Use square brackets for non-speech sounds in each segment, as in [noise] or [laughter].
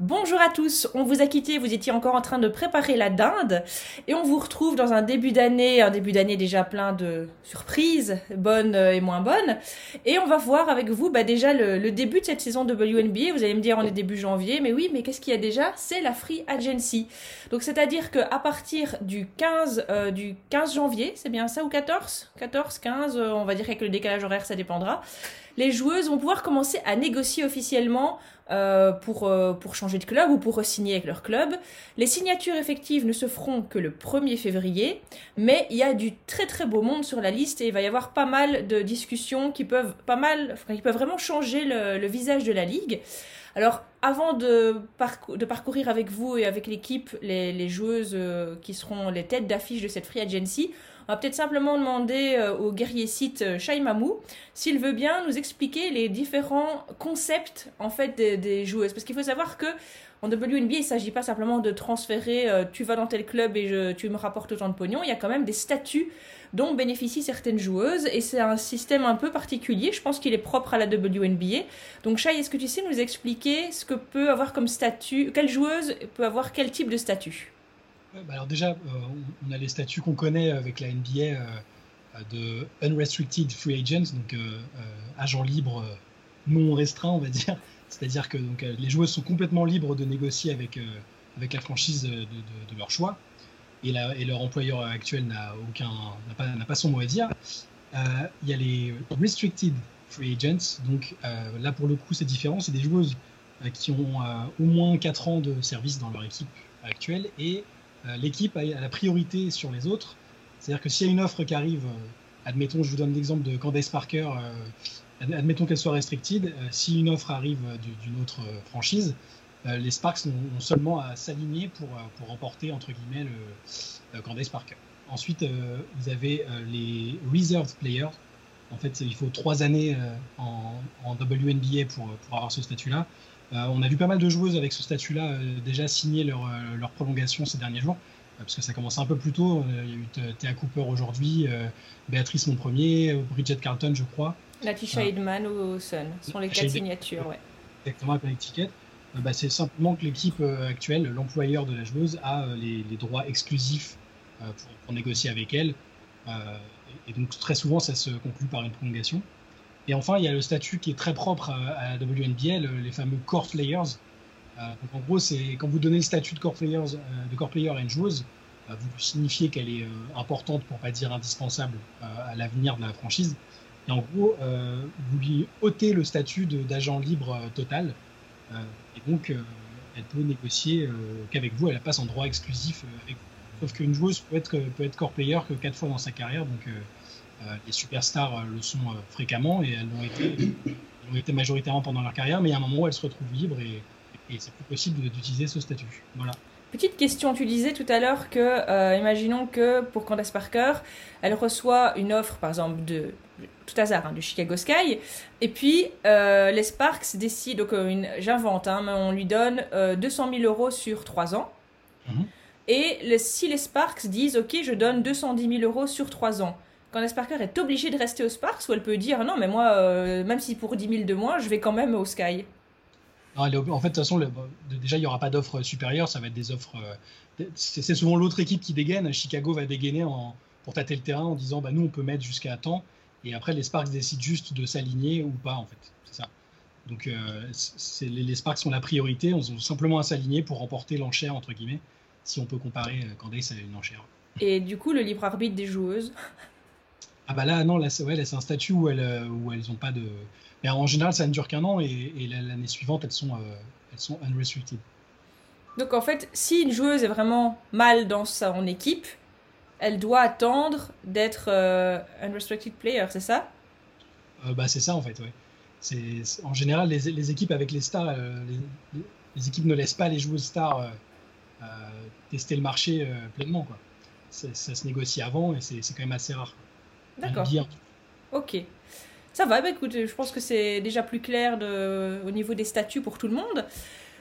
Bonjour à tous, on vous a quitté, vous étiez encore en train de préparer la dinde et on vous retrouve dans un début d'année, un début d'année déjà plein de surprises, bonnes et moins bonnes. Et on va voir avec vous bah, déjà le, début de cette saison de WNBA. Vous allez me dire on est début janvier, mais oui, mais qu'est-ce qu'il y a déjà? C'est la Free Agency. Donc c'est-à-dire qu'à partir du 15, euh, du 15 janvier, c'est bien ça ou 14 14, 15, on va dire qu'avec le décalage horaire ça dépendra les joueuses vont pouvoir commencer à négocier officiellement euh, pour, euh, pour changer de club ou pour signer avec leur club. Les signatures effectives ne se feront que le 1er février, mais il y a du très très beau monde sur la liste et il va y avoir pas mal de discussions qui peuvent, pas mal, qui peuvent vraiment changer le, visage de la ligue. Alors, avant de, parcourir avec vous et avec l'équipe les, les joueuses euh, qui seront les têtes d'affiche de cette Free Agency, on va peut-être simplement demander euh, au guerrier site euh, Shaimamou s'il veut bien nous expliquer les différents concepts en fait des, joueuses. Parce qu'il faut savoir que en WNBA, il ne s'agit pas simplement de transférer euh, tu vas dans tel club et je, tu me rapportes autant de pognon. Il y a quand même des statuts dont bénéficient certaines joueuses et c'est un système un peu particulier. Je pense qu'il est propre à la WNBA. Donc, Shai, est-ce que tu sais nous expliquer ce que peut avoir comme statut, quelle joueuse peut avoir quel type de statut? Alors déjà, euh, on a les statuts qu'on connaît avec la NBA euh, de unrestricted free agents, donc euh, agents libres non restreints, on va dire. [laughs] C'est-à-dire que donc, les joueurs sont complètement libres de négocier avec, avec la franchise de, leur choix. Et, leur employeur actuel n'a aucun pas, pas, son mot à dire. Il y a les restricted free agents, donc là pour le coup c'est différent, c'est des joueuses qui ont au moins 4 ans de service dans leur équipe actuelle et l'équipe a, la priorité sur les autres. C'est-à-dire que s'il y a une offre qui arrive, euh, admettons, je vous donne l'exemple de Candace Parker, euh, admettons qu'elle soit restricted, si une offre arrive d'une autre franchise, les Sparks ont, seulement à s'aligner pour, pour remporter, entre guillemets, le, Candace Parker. Ensuite, vous avez les reserved players. En fait, il faut trois années en, WNBA pour avoir ce statut-là. Euh, on a vu pas mal de joueuses avec ce statut-là euh, déjà signer leur, euh, leur, prolongation ces derniers jours, parce que ça commence un peu plus tôt. Il y a eu Théa Cooper aujourd'hui, Béatrice mon premier, Bridget Carlton, je crois. Latisha Hidman ou Sun sont les quatre signatures. Ouais. Exactement, avec l'étiquette. Bah, c'est simplement que l'équipe actuelle, l'employeur de la joueuse, a les, droits exclusifs pour, négocier avec elle. et donc très souvent, ça se conclut par une prolongation. Et enfin, il y a le statut qui est très propre à, la WNBA, les fameux core players. Euh, donc en gros, c'est quand vous donnez le statut de core players, euh, de core player à une joueuse, euh, vous signifiez qu'elle est importante, pour pas dire indispensable, à l'avenir de la franchise. Et en gros, vous lui ôtez le statut d'agent libre total. et donc, elle peut négocier qu'avec vous, elle passe en droit exclusif avec vous. Sauf qu'une joueuse peut être, peut être core player que quatre fois dans sa carrière. Donc, les superstars euh, le sont euh, fréquemment et elles l'ont été, été, majoritairement pendant leur carrière, mais il y a un moment où elles se retrouvent libres et, c'est plus possible d'utiliser ce statut. Voilà. Petite question, tu disais tout à l'heure que, imaginons que pour Candace Parker, elle reçoit une offre, par exemple, de tout hasard, hein, du Chicago Sky, et puis les Sparks décident, donc j'invente, hein, mais on lui donne 200 000 euros sur 3 ans. Mhm. Et si les Sparks disent, OK, je donne 210 000 euros sur 3 ans, Candace Parker est obligée de rester au Sparks ou elle peut dire non, mais moi, euh, même si pour 10 000 de moins, je vais quand même au Sky en fait, de toute façon, déjà, il n'y aura pas d'offre supérieure, ça va être des offres. Euh, c'est souvent l'autre équipe qui dégaine. Chicago va dégainer en, pour tâter le terrain en disant bah, nous, on peut mettre jusqu'à temps. Et après, les Sparks décident juste de s'aligner ou pas, en fait. C'est ça. Donc, euh, les, Sparks sont la priorité. On ont simplement à s'aligner pour remporter l'enchère, entre guillemets, si on peut comparer Candace à une enchère. Et du coup, le libre arbitre des joueuses [laughs] ah bah là, non, là, c'est ouais, un statut où elles, euh, où elles ont pas de... Mais en général, ça ne dure qu'un an et, l'année suivante, elles sont, euh, elles sont unrestricted. Donc en fait, si une joueuse est vraiment mal dans son équipe, elle doit attendre d'être euh, unrestricted player, c'est ça? Bah, C'est ça en fait, ouais. C'est, en général, les, les, équipes avec les stars, les, les, équipes ne laissent pas les joueuses stars tester le marché pleinement. Quoi. Ça, se négocie avant et c'est, quand même assez rare. D'accord. Ok. Ça va, bah, écoute, je pense que c'est déjà plus clair de, au niveau des statuts pour tout le monde.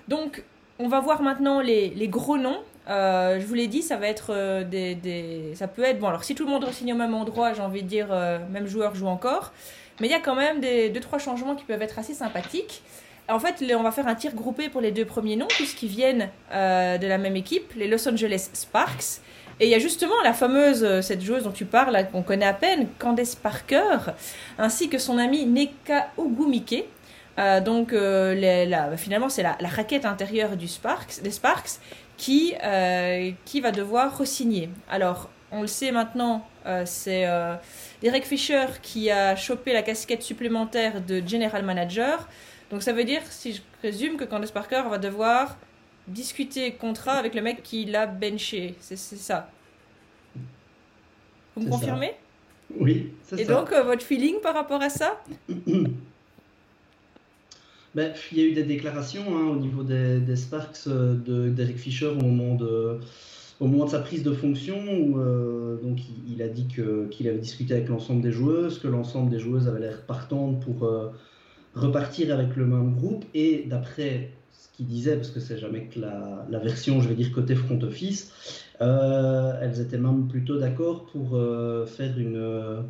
Donc, on va voir maintenant les, les gros noms. Euh, je vous l'ai dit, ça va être euh, des, des, Ça peut être. Bon, alors si tout le monde signe au même endroit, j'ai envie de dire, euh, même joueur joue encore. Mais il y a quand même des, deux, trois changements qui peuvent être assez sympathiques. En fait, on va faire un tir groupé pour les deux premiers noms, puisqu'ils viennent euh, de la même équipe, les Los Angeles Sparks. Et il y a justement la fameuse, euh, cette joueuse dont tu parles, qu'on connaît à peine, Candace Parker, ainsi que son amie Neka Ogumike. Euh, donc finalement, c'est la, raquette intérieure du Sparks, des Sparks qui, qui va devoir re-signer. Alors, on le sait maintenant, c'est Derek Fisher qui a chopé la casquette supplémentaire de General Manager. Donc ça veut dire, si je présume, que Candace Parker va devoir discuter contrat avec le mec qui l'a benché. C'est ça. Vous me confirmez? Oui, c'est ça. Et donc, euh, votre feeling par rapport à ça? [clears throat] Ben, Il y a eu des déclarations hein, au niveau des, Sparks euh, de Derek Fisher au moment de, au moment de sa prise de fonction, où euh, donc, il, a dit qu'il avait discuté avec l'ensemble des joueuses, que l'ensemble des joueuses avaient l'air partantes pour repartir avec le même groupe et d'après ce qu'il disait, parce que c'est jamais que la, version, je vais dire, côté front office, euh, elles étaient même plutôt d'accord pour euh, faire une, euh,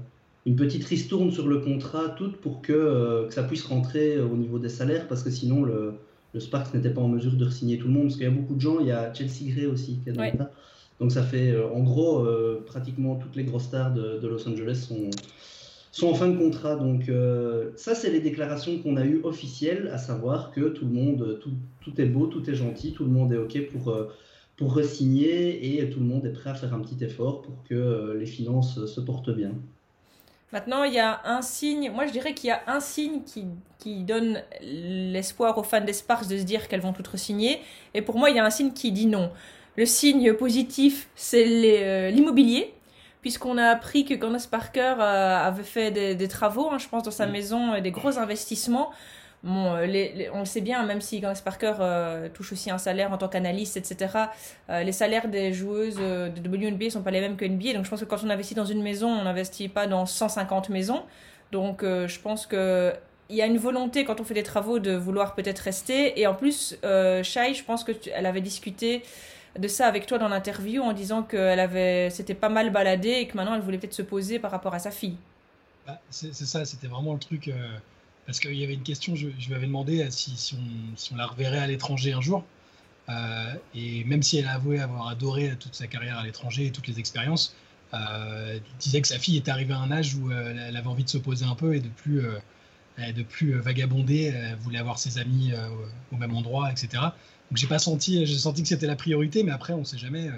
une petite ristourne sur le contrat, toutes pour que, que, ça puisse rentrer au niveau des salaires, parce que sinon le, le Sparks n'était pas en mesure de signer tout le monde, parce qu'il y a beaucoup de gens, il y a Chelsea Gray aussi qui est dans Donc ça fait, en gros, pratiquement toutes les grosses stars de, de Los Angeles sont sont en fin de contrat. Donc euh, ça, c'est les déclarations qu'on a eues officielles, à savoir que tout le monde, tout, tout, est beau, tout est gentil, tout le monde est OK pour, euh, pour re-signer et tout le monde est prêt à faire un petit effort pour que euh, les finances se portent bien. Maintenant, il y a un signe, moi je dirais qu'il y a un signe qui, qui donne l'espoir aux fans des de se dire qu'elles vont toutes re-signer. Et pour moi, il y a un signe qui dit non. Le signe positif, c'est l'immobilier puisqu'on a appris que Candace Parker euh, avait fait des, travaux, hein, je pense, dans sa maison, et des gros investissements. Bon, euh, on le sait bien, même si Candace Parker euh, touche aussi un salaire en tant qu'analyste, etc., les salaires des joueuses de WNBA ne sont pas les mêmes que NBA. Donc je pense que quand on investit dans une maison, on n'investit pas dans 150 maisons. Donc je pense que il y a une volonté quand on fait des travaux de vouloir peut-être rester. Et en plus, Shai, je pense qu'elle avait discuté de ça avec toi dans l'interview en disant qu'elle avait, s'était pas mal baladée et que maintenant elle voulait peut-être se poser par rapport à sa fille. Bah, c'est ça, c'était vraiment le truc. Euh, parce qu'il y avait une question, je, je lui avais demandé si, si, on, si, on, la reverrait à l'étranger un jour. Euh, et même si elle a avoué avoir adoré toute sa carrière à l'étranger et toutes les expériences, euh, elle disait que sa fille était arrivée à un âge où elle avait envie de se poser un peu et de plus, de plus vagabonder. Elle voulait avoir ses amis au même endroit, etc. Donc j'ai pas senti, j'ai senti que c'était la priorité, mais après on sait jamais. Euh,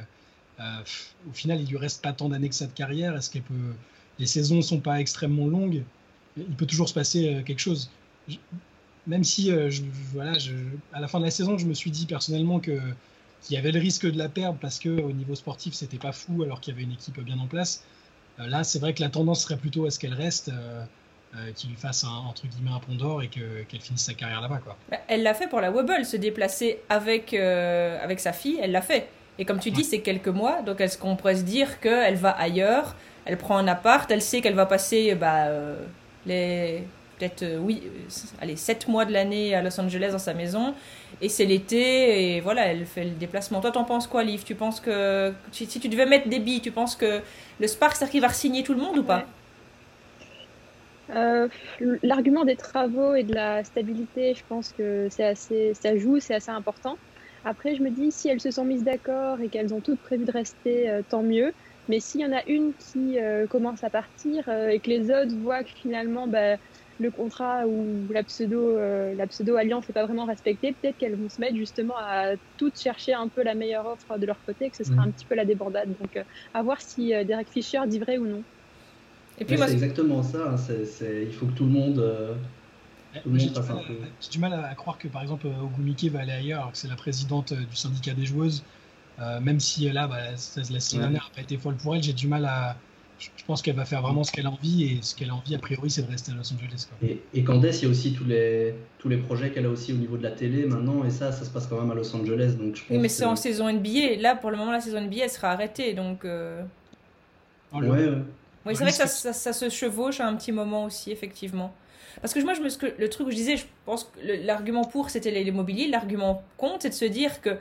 euh, au final, il lui reste pas tant d'années que ça de carrière. Est-ce qu'elle peut Les saisons sont pas extrêmement longues? Il peut toujours se passer euh, quelque chose. même si, voilà, à la fin de la saison, je me suis dit personnellement qu'il y avait le risque de la perdre parce que au niveau sportif, c'était pas fou alors qu'il y avait une équipe bien en place. là, c'est vrai que la tendance serait plutôt à ce qu'elle reste. Euh, qu'il lui fasse un, entre guillemets un pont d'or et qu'elle finisse sa carrière là-bas. Quoi. Bah, elle l'a fait pour la Wobble, se déplacer avec, euh, avec sa fille, elle l'a fait. Et comme tu dis, c'est quelques mois, donc est-ce qu'on pourrait se dire qu'elle va ailleurs, elle prend un appart, elle sait qu'elle va passer bah, euh, les peut-être oui, allez, 7 mois de l'année à Los Angeles dans sa maison, et c'est l'été, et voilà, elle fait le déplacement. Toi, t'en penses quoi, Liv? Tu penses que si, tu devais mettre des billes, tu penses que le Sparks arrive à signer tout le monde ou pas? Euh, l'argument des travaux et de la stabilité, je pense que c'est assez, ça joue, c'est assez important. Après, je me dis, si elles se sont mises d'accord et qu'elles ont toutes prévu de rester, euh, tant mieux. Mais s'il y en a une qui euh, commence à partir et que les autres voient que finalement bah, le contrat ou la pseudo, la pseudo alliance n'est pas vraiment respectée, peut-être qu'elles vont se mettre justement à toutes chercher un peu la meilleure offre de leur côté, que ce sera mmh. un petit peu la débordade. Donc, à voir si Derek Fisher dit vrai ou non. Et puis c'est exactement ça. Hein, il faut que tout le monde. Euh, j'ai du, mal à croire que par exemple Ogumike va aller ailleurs alors que c'est la présidente euh, du syndicat des joueuses. Euh, même si là, bah, la saison dernière n'a pas été folle pour elle, j'ai du mal à. Je pense qu'elle va faire vraiment ce qu'elle a envie et ce qu'elle a envie, a priori, c'est de rester à Los Angeles. Et, et Candace, il y a aussi tous les, tous les projets qu'elle a aussi au niveau de la télé maintenant, et ça, ça se passe quand même à Los Angeles. Donc je oui, mais c'est en saison NBA. Là, pour le moment, la saison NBA, elle sera arrêtée. Donc. Oh, ouais, ouais. Oui, c'est vrai que ça, ça, se chevauche à un petit moment aussi, effectivement. Parce que moi, je me, le truc où je disais, je pense que l'argument pour, c'était l'immobilier. L'argument contre, c'est de se dire que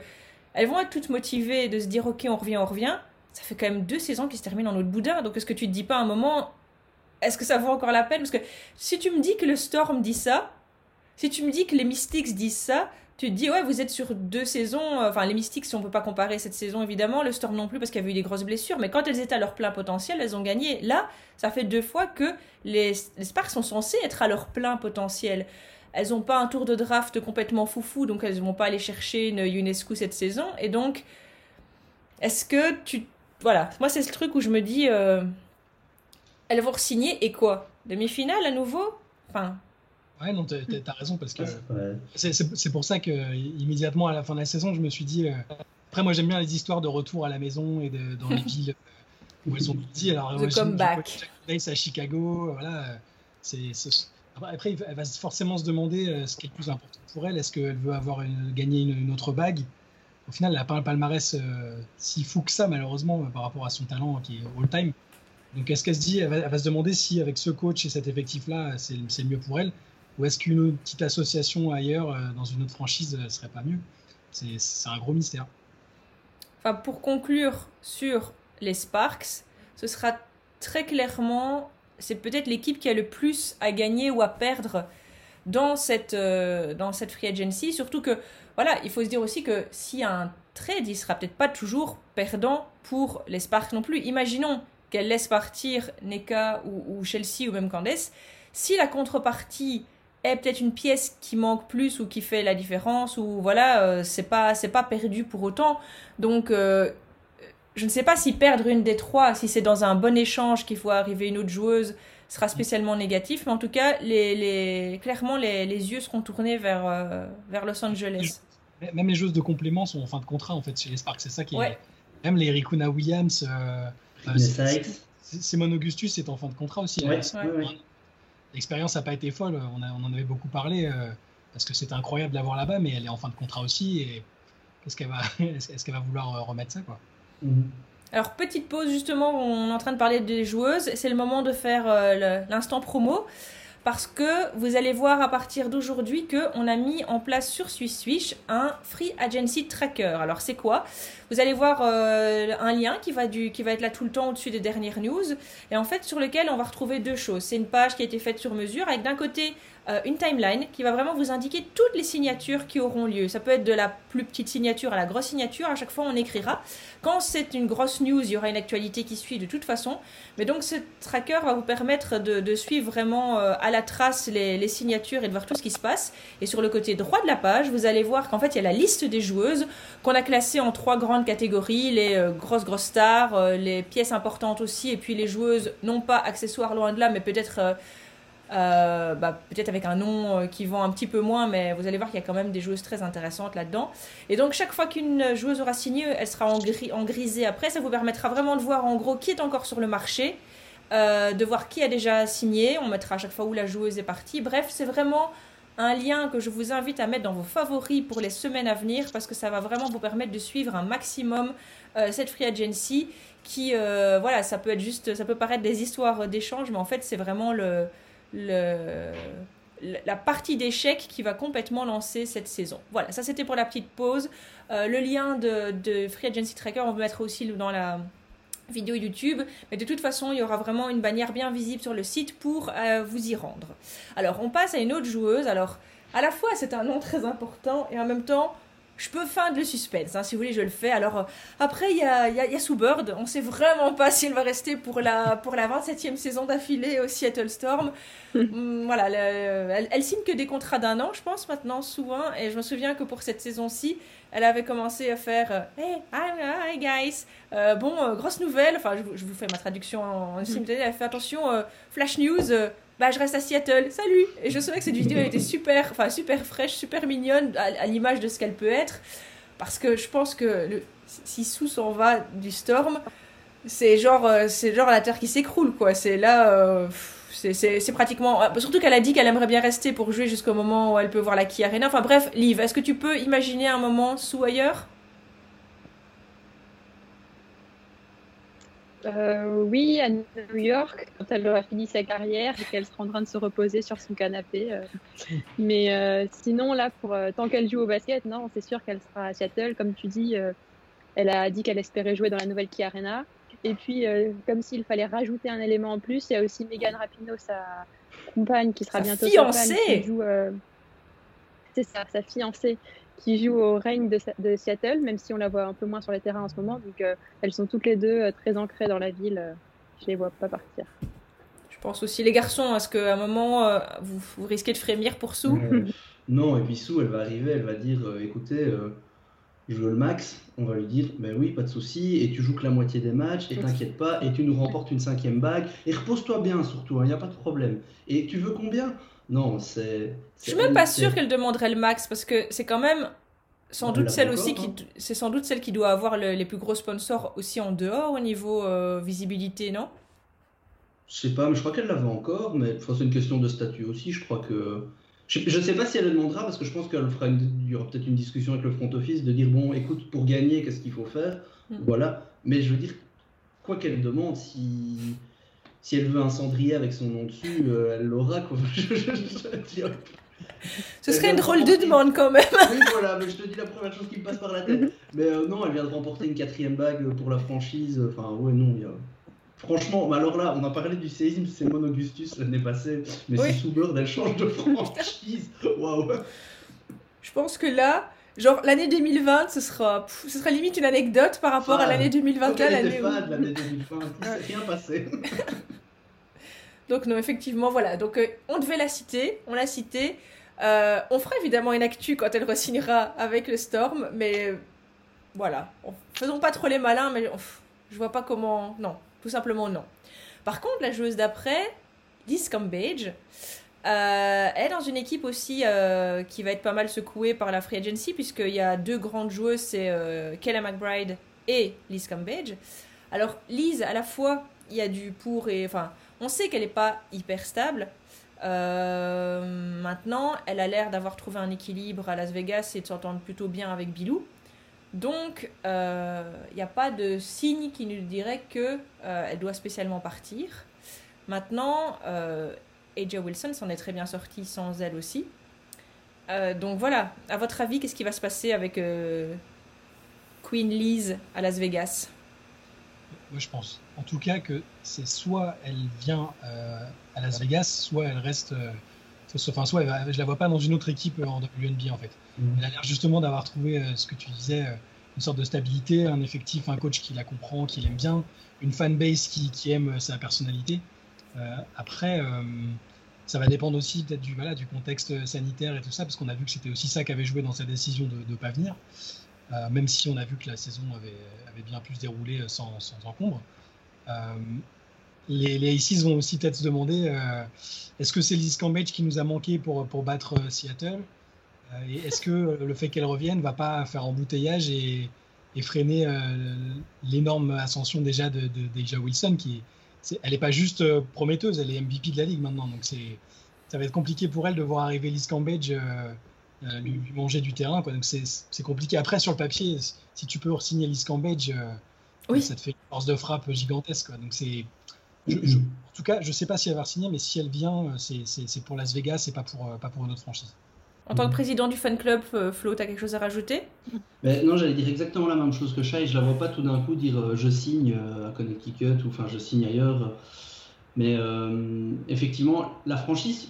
elles vont être toutes motivées de se dire, OK, on revient, on revient. Ça fait quand même deux saisons qui se terminent en autre boudin. Donc, est-ce que tu te dis pas à un moment, est-ce que ça vaut encore la peine? Parce que si tu me dis que le Storm dit ça, si tu me dis que les Mystics disent ça, tu te dis, ouais, vous êtes sur deux saisons. euh, Enfin, les Mystics, si on peut pas comparer cette saison, évidemment. Le Storm non plus, parce qu'il y avait eu des grosses blessures. Mais quand elles étaient à leur plein potentiel, elles ont gagné. Là, ça fait deux fois que les, les Sparks sont censés être à leur plein potentiel. Elles n'ont pas un tour de draft complètement foufou, donc elles vont pas aller chercher une UNESCO cette saison. Et donc, est-ce que tu. Voilà, moi, c'est ce truc où je me dis, euh, elles vont signer et quoi? Demi-finale à nouveau? Enfin, Ouais, non, t'as raison parce que Ouais. c'est- c'est c'est pour ça que immédiatement à la fin de la saison, je me suis dit. euh, Après, moi, j'aime bien les histoires de retour à la maison et de, dans les villes où elles ont dit. Alors, The comeback. Jack à Chicago, voilà. euh, C'est c'est- après, elle va forcément se demander euh, ce qui est le plus important pour elle. Est-ce qu'elle veut avoir une- gagner une, une autre bague? Au final, elle n'a pas un palmarès euh, si fou que ça, malheureusement, euh, par rapport à son talent qui est all-time. Donc, est-ce qu'elle se dit, elle va, elle va se demander si avec ce coach et cet effectif-là, c'est c'est mieux pour elle? Ou est-ce qu'une petite association ailleurs, euh, dans une autre franchise, euh, serait pas mieux? C'est c'est un gros mystère. Enfin, pour conclure sur les Sparks, ce sera très clairement, c'est peut-être l'équipe qui a le plus à gagner ou à perdre dans cette, euh, dans cette free agency. Surtout que, voilà, il faut se dire aussi que s'il y a un trade, il sera peut-être pas toujours perdant pour les Sparks non plus. Imaginons qu'elle laisse partir Neka ou, ou Chelsea ou même Candace. Si la contrepartie est peut-être une pièce qui manque plus ou qui fait la différence ou voilà, euh, c'est pas c'est pas perdu pour autant. Donc euh, je ne sais pas si perdre une des trois, si c'est dans un bon échange qu'il faut arriver une autre joueuse, sera spécialement négatif. Mais en tout cas, les, les, clairement, les, les yeux seront tournés vers, euh, vers Los Angeles. Même les joueuses de complément sont en fin de contrat en fait chez les Sparks. C'est ça qui est. Même les Rikuna Williams, euh, Simone Augustus est en fin de contrat aussi. Ouais, hein. C'est- ouais, ouais. L'expérience n'a pas été folle. On, en avait beaucoup parlé euh, parce que c'était incroyable d'avoir là-bas, mais elle est en fin de contrat aussi. Et qu'est-ce qu'elle va, [laughs] est-ce qu'elle va vouloir euh, remettre ça quoi? Mhm. Alors, petite pause, justement, on est en train de parler des joueuses. C'est le moment de faire euh, l'instant promo. Parce que vous allez voir à partir d'aujourd'hui qu'on a mis en place sur Swiss Swish un Free Agency Tracker. Alors, c'est quoi? Vous allez voir euh, un lien qui va, du, qui va être là tout le temps au-dessus des dernières news. Et en fait, sur lequel on va retrouver deux choses. C'est une page qui a été faite sur mesure avec d'un côté euh, une timeline qui va vraiment vous indiquer toutes les signatures qui auront lieu. Ça peut être de la plus petite signature à la grosse signature. À chaque fois, on écrira. Quand c'est une grosse news, il y aura une actualité qui suit de toute façon. Mais donc, ce tracker va vous permettre de, suivre vraiment euh, à la trace les, les signatures et de voir tout ce qui se passe. Et sur le côté droit de la page, vous allez voir qu'en fait, il y a la liste des joueuses qu'on a classées en trois grandes catégories les euh, grosses, grosses stars, euh, les pièces importantes aussi, et puis les joueuses, non pas accessoires loin de là, mais peut-être. euh, bah, peut-être avec un nom qui vend un petit peu moins, mais vous allez voir qu'il y a quand même des joueuses très intéressantes là-dedans. Et donc chaque fois qu'une joueuse aura signé, elle sera en, gris, en grisée après. Ça vous permettra vraiment de voir en gros qui est encore sur le marché, de voir qui a déjà signé. On mettra à chaque fois où la joueuse est partie. Bref, c'est vraiment un lien que je vous invite à mettre dans vos favoris pour les semaines à venir parce que ça va vraiment vous permettre de suivre un maximum euh, cette free agency qui, euh, voilà, ça peut être juste, ça peut paraître des histoires d'échange, mais en fait c'est vraiment le la partie d'échecs qui va complètement lancer cette saison. Voilà, ça c'était pour la petite pause. Euh, le lien de, de Free Agency Tracker, on va mettre aussi dans la vidéo YouTube. Mais de toute façon, il y aura vraiment une bannière bien visible sur le site pour euh, vous y rendre. Alors, on passe à une autre joueuse. Alors, à la fois, c'est un nom très important et en même temps, je peux feindre le suspense, hein, si vous voulez, je le fais. Alors, euh, après, il y a, y, a, y a Sue Bird. On sait vraiment pas si elle va rester pour la, pour la 27e saison d'affilée au Seattle Storm. [laughs] Mm, voilà, le, elle, elle, signe que des contrats d'un an, je pense, maintenant, souvent. Et je me souviens que pour cette saison-ci, elle avait commencé à faire euh, Hey, hi, hi guys. Euh, bon, euh, grosse nouvelle. Enfin, je, je, vous fais ma traduction en, en simultané. Elle fait attention, flash news. Bah, je reste à Seattle, salut Et je savais que cette vidéo elle était super, enfin super fraîche, super mignonne, à, l'image de ce qu'elle peut être, parce que je pense que si Sue s'en va du Storm, c'est genre, euh, c'est genre la terre qui s'écroule, quoi. C'est là, euh, c'est pratiquement... Surtout qu'elle a dit qu'elle aimerait bien rester pour jouer jusqu'au moment où elle peut voir la Key Arena. Enfin bref, Liv, est-ce que tu peux imaginer un moment Sue ailleurs? Euh, oui, à New York, quand elle aura fini sa carrière et qu'elle sera en train de se reposer sur son canapé. Euh. Mais euh, sinon, là, pour tant qu'elle joue au basket, non, c'est sûr qu'elle sera à Seattle. Comme tu dis, elle a dit qu'elle espérait jouer dans la nouvelle Key Arena. Et puis, comme s'il fallait rajouter un élément en plus, il y a aussi Megan Rapinoe, sa compagne, qui sera sa bientôt fiancée. qui joue, C'est ça, sa fiancée qui joue au règne de, de, Seattle, même si on la voit un peu moins sur les terrains en ce moment. Donc elles sont toutes les deux très ancrées dans la ville. je les vois pas partir. Je pense aussi les garçons, est-ce qu'à un moment vous, vous, risquez de frémir pour Sue? Non, et puis Sue, elle va arriver, elle va dire écoutez, je veux le max, on va lui dire, ben oui, pas de souci, et tu joues que la moitié des matchs, et t'inquiète pas, et tu nous remportes une cinquième bague, et repose-toi bien surtout, il hein, n'y a pas de problème. Et tu veux combien? Non, c'est... Je suis même pas sûre qu'elle demanderait le max, parce que c'est quand même sans doute celle aussi qui... Hein. C'est sans doute celle qui doit avoir les plus gros sponsors aussi en dehors au niveau euh, visibilité, non? Je sais pas, mais je crois qu'elle l'avait encore, mais c'est une question de statut aussi, je crois que... Je ne sais pas si elle le demandera parce que je pense qu'il y aura peut-être une discussion avec le front office de dire bon, écoute, pour gagner, qu'est-ce qu'il faut faire? Mm. Voilà. Mais je veux dire, quoi qu'elle demande, si, si elle veut un cendrier avec son nom dessus, euh, elle l'aura. [laughs] Ce serait une drôle de demande quand même. [laughs] oui, voilà, mais je te dis la première chose qui me passe par la tête. Mais euh, non, elle vient de remporter une quatrième bague pour la franchise. Enfin, ouais, non, il a. Franchement, alors là, on a parlé du séisme, c'est Mon Augustus l'année passée, mais c'est Soubird, elle change de franchise. Waouh! Je pense que là, genre l'année 2020, ce sera, ce sera limite une anecdote par rapport à l'année 2021. L'année où... de l'année 2020, il s'est rien passé. [laughs] Donc non, effectivement, voilà. Donc euh, on devait la citer, on l'a citée. Euh, on fera évidemment une actu quand elle re-signera avec le Storm, mais euh, voilà. Faisons pas trop les malins, mais je vois pas comment... Non, tout simplement non. Par contre, la joueuse d'après, Liz Cambage, euh, est dans une équipe aussi qui va être pas mal secouée par la free agency, puisqu'il y a deux grandes joueuses, c'est euh, Kayla McBride et Liz Cambage. Alors, Liz, à la fois, il y a du pour et. Enfin, on sait qu'elle n'est pas hyper stable. maintenant, elle a l'air d'avoir trouvé un équilibre à Las Vegas et de s'entendre plutôt bien avec Bilou. Donc, il euh, n'y a pas de signe qui nous dirait qu'elle euh, doit spécialement partir. Maintenant, euh, AJ Wilson s'en est très bien sorti sans elle aussi. Euh, donc voilà, à votre avis, qu'est-ce qui va se passer avec Queen Liz à Las Vegas? Moi, je pense en tout cas que c'est soit elle vient à Las Vegas, soit elle reste. enfin, soit je la vois pas dans une autre équipe en WNBA en fait. Mm. Elle a l'air justement d'avoir trouvé euh, ce que tu disais, euh, une sorte de stabilité, un effectif, un coach qui la comprend, qui l'aime bien, une fanbase qui, qui aime euh, sa personnalité. après, ça va dépendre aussi peut-être du, voilà, du contexte sanitaire et tout ça, parce qu'on a vu que c'était aussi ça qui avait joué dans sa décision de ne pas venir, même si on a vu que la saison avait, bien pu se dérouler sans, encombre. les, les Aces vont aussi peut-être se demander est-ce que c'est Liz Cambage qui nous a manqué pour, battre Seattle? Euh, est-ce que le fait qu'elle revienne va pas faire embouteillage et, freiner euh, l'énorme ascension déjà de, de, Wilson qui elle n'est pas juste euh, prometteuse, elle est MVP de la ligue maintenant. Donc ça va être compliqué pour elle de voir arriver Liz Cambage lui, manger du terrain. Quoi. Donc c'est, compliqué. Après, sur le papier, si tu peux signer Liz Cambage, oui. ça te fait une force de frappe gigantesque. Donc c'est, en tout cas, je ne sais pas si elle va signer, mais si elle vient, c'est, pour Las Vegas et pas pour, pas pour une autre franchise. En tant que président du fan club, euh, Flo, tu as quelque chose à rajouter? Ben, Non, j'allais dire exactement la même chose que Shai. Je la vois pas tout d'un coup dire euh, je signe euh, à Connecticut ou enfin je signe ailleurs. Mais effectivement, la franchise,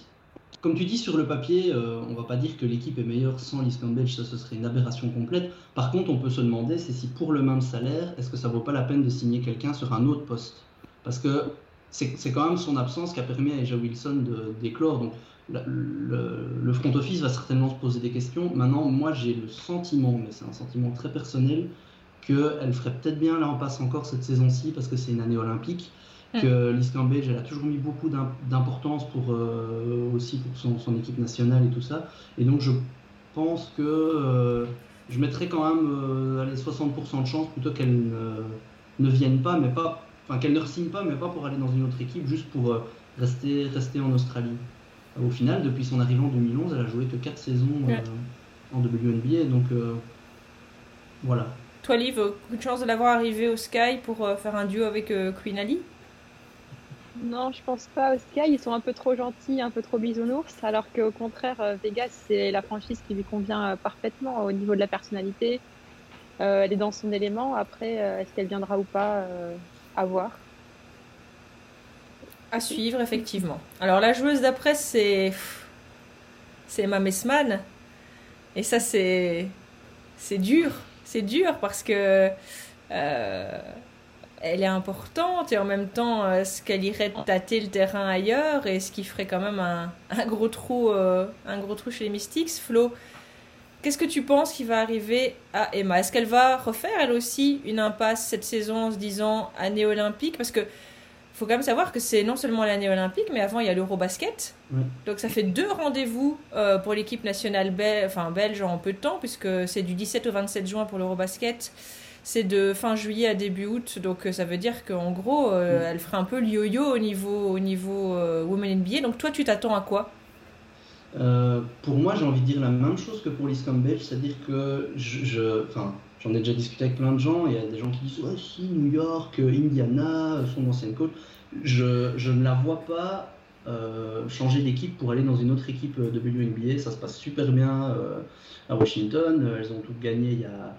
comme tu dis sur le papier, on va pas dire que l'équipe est meilleure sans Liz Campbell, ça ce serait une aberration complète. Par contre, on peut se demander c'est si pour le même salaire, est-ce que ça vaut pas la peine de signer quelqu'un sur un autre poste? Parce que c'est quand même son absence qui a permis à Eja Wilson d'éclore. Donc le, front office va certainement se poser des questions. Maintenant, moi, j'ai le sentiment, mais c'est un sentiment très personnel, qu'elle ferait peut-être bien là en passe encore cette saison-ci parce que c'est une année olympique. Que Liz Cambage, elle a toujours mis beaucoup d'importance pour euh, aussi pour son, équipe nationale et tout ça. Et donc, je pense que euh, je mettrais quand même euh, 60% de chance plutôt qu'elle ne, vienne pas, mais pas, enfin qu'elle ne signe pas, mais pas pour aller dans une autre équipe, juste pour euh, rester, rester en Australie au final, depuis son arrivée en 2011, elle a joué que 4 saisons en WNBA. Donc voilà. Toi, Liv, beaucoup de chance de l'avoir arrivé au Sky pour faire un duo avec Queen Ali? Non, je pense pas au Sky. Ils sont un peu trop gentils, un peu trop bisounours. Alors qu'au contraire, Vegas, c'est la franchise qui lui convient parfaitement au niveau de la personnalité. elle est dans son élément. Après, est-ce qu'elle viendra ou pas À voir. À suivre, effectivement. Alors, la joueuse d'après, c'est. C'est Emma Messman. Et ça, c'est c'est dur. C'est dur parce que euh, elle est importante et en même temps, est-ce qu'elle irait tâter le terrain ailleurs et ce qui ferait quand même un, un gros trou, euh, un gros trou chez les Mystics, Flo. Qu'est-ce que tu penses qui va arriver à Emma? Est-ce qu'elle va refaire elle aussi une impasse cette saison en se disant année olympique? Parce que faut quand même savoir que c'est non seulement l'année olympique, mais avant il y a l'Eurobasket. Donc ça fait deux rendez-vous euh, pour l'équipe nationale enfin, belge en peu de temps, puisque c'est du 17 au 27 juin pour l'Eurobasket. C'est de fin juillet à début août, donc euh, ça veut dire qu'en gros, euh, elle ferait un peu le yo-yo au niveau, au niveau Women NBA. Donc toi, tu t'attends à quoi? Pour moi, j'ai envie de dire la même chose que pour l'ISCOM belge, c'est-à-dire que je, enfin, J'en ai déjà discuté avec plein de gens. Il y a des gens qui disent Ouais, si, New York, Indiana, son ancienne coach. Je, je ne la vois pas euh, changer d'équipe pour aller dans une autre équipe de WNBA. Ça se passe super bien euh, à Washington. Elles ont toutes gagné il y a,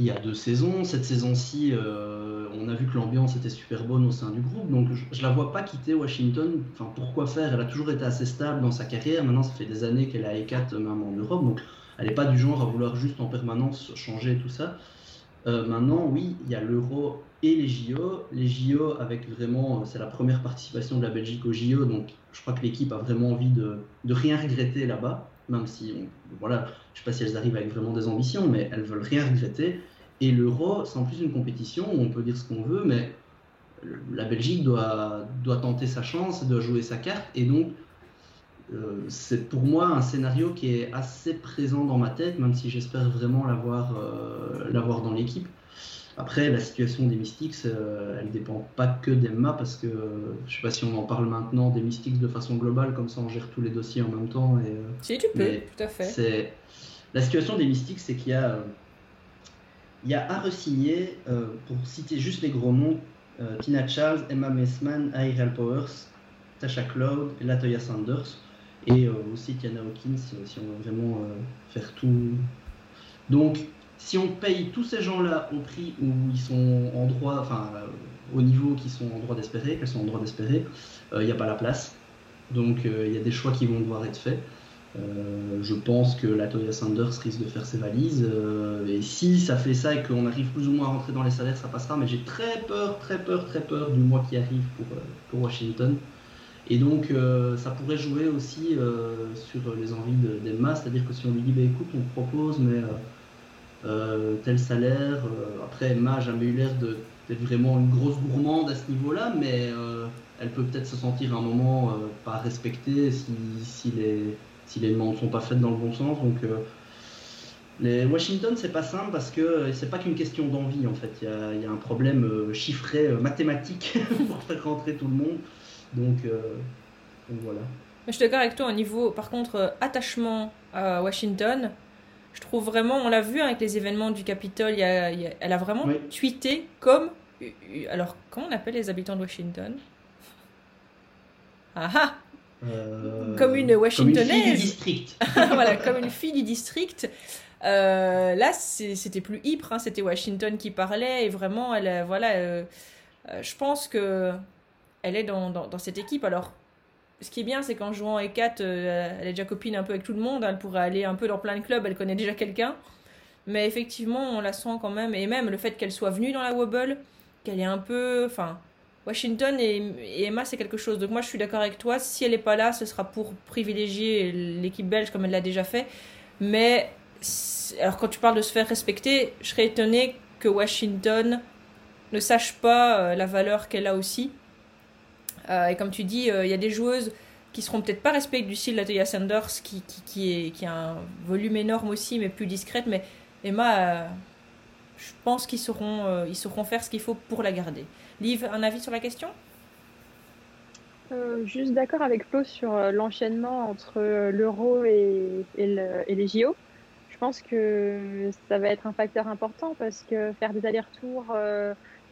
il y a deux saisons. Cette saison-ci, euh, on a vu que l'ambiance était super bonne au sein du groupe. Donc je ne la vois pas quitter Washington. Enfin, pourquoi faire? Elle a toujours été assez stable dans sa carrière. Maintenant, ça fait des années qu'elle a E4 même en Europe. Donc elle n'est pas du genre à vouloir juste en permanence changer tout ça. Euh, maintenant, oui, il y a l'Euro et les JO. Les JO, avec vraiment, c'est la première participation de la Belgique aux JO, donc je crois que l'équipe a vraiment envie de, de rien regretter là-bas, même si, voilà, je ne sais pas si elles arrivent avec vraiment des ambitions, mais elles veulent rien regretter. Et l'Euro, c'est en plus une compétition où on peut dire ce qu'on veut, mais la Belgique doit, doit tenter sa chance, doit jouer sa carte, et donc euh, c'est pour moi un scénario qui est assez présent dans ma tête, même si j'espère vraiment l'avoir euh, dans l'équipe. Après, la situation des Mystics, euh, elle ne dépend pas que d'Emma, parce que je ne sais pas si on en parle maintenant des Mystics de façon globale, comme ça on gère tous les dossiers en même temps. Et, si tu peux, tout à fait. La situation des Mystics, c'est qu'il y a, il y a à resigner, pour citer juste les gros noms, Tina Charles, Emma Messman, Ariel Powers, Tasha Cloud Latoya Sanders et euh, aussi Tiana Hawkins si on veut vraiment euh, faire tout. Donc, si on paye tous ces gens-là au prix où ils sont en droit, enfin euh, au niveau qu'ils sont en droit d'espérer, qu'elles sont en droit d'espérer, il n'y a pas la place. Donc il y a des choix qui vont devoir être faits. Je pense que la Toya Sanders risque de faire ses valises. et si ça fait ça et qu'on arrive plus ou moins à rentrer dans les salaires, ça passera. Mais j'ai très peur, très peur, très peur du mois qui arrive pour, pour Washington. Et donc, euh, ça pourrait jouer aussi euh, sur les envies d'Emma, c'est-à-dire que si on lui dit, bah, écoute, on te propose, mais euh, tel salaire, après, Emma n'a jamais eu l'air d'être vraiment une grosse gourmande à ce niveau-là, mais elle peut peut-être se sentir à un moment pas respectée si, si, les, si les demandes ne sont pas faites dans le bon sens. Donc, les Washington, c'est pas simple parce que c'est pas qu'une question d'envie en fait. Il y, a, un problème chiffré, mathématique [laughs] pour faire rentrer tout le monde. Euh, donc, voilà. Je suis d'accord avec toi au niveau, par contre, euh, attachement à Washington. Je trouve vraiment, on l'a vu avec les événements du Capitole, elle a vraiment tweeté comme. Alors, comment on appelle les habitants de Washington? Ah ah euh, Comme une Washingtonaise. Comme une fille du district. [laughs] voilà, comme une fille du district. là, c'était plus Ypres, hein, c'était Washington qui parlait et vraiment, elle, voilà, je pense que elle est dans, dans, cette équipe. Alors, ce qui est bien, c'est qu'en jouant E4, euh, elle est déjà copine un peu avec tout le monde. Elle pourrait aller un peu dans plein de clubs, elle connaît déjà quelqu'un. Mais effectivement, on la sent quand même. Et même le fait qu'elle soit venue dans la Wobble, qu'elle est un peu. Enfin, Washington et, Emma, c'est quelque chose. Donc moi, je suis d'accord avec toi. Si elle n'est pas là, ce sera pour privilégier l'équipe belge comme elle l'a déjà fait. Mais alors, quand tu parles de se faire respecter, je serais étonnée que Washington ne sache pas euh, la valeur qu'elle a aussi euh, et comme tu dis, euh, il y a des joueuses qui seront peut-être pas respectées du style Latoya Sanders, qui, qui, qui, est, qui a un volume énorme aussi, mais plus discrète. Mais Emma, je pense qu'ils sauront, ils sauront faire ce qu'il faut pour la garder. Liv, un avis sur la question? Juste d'accord avec Flo sur l'enchaînement entre l'euro et, les JO. Je pense que ça va être un facteur important parce que faire des allers-retours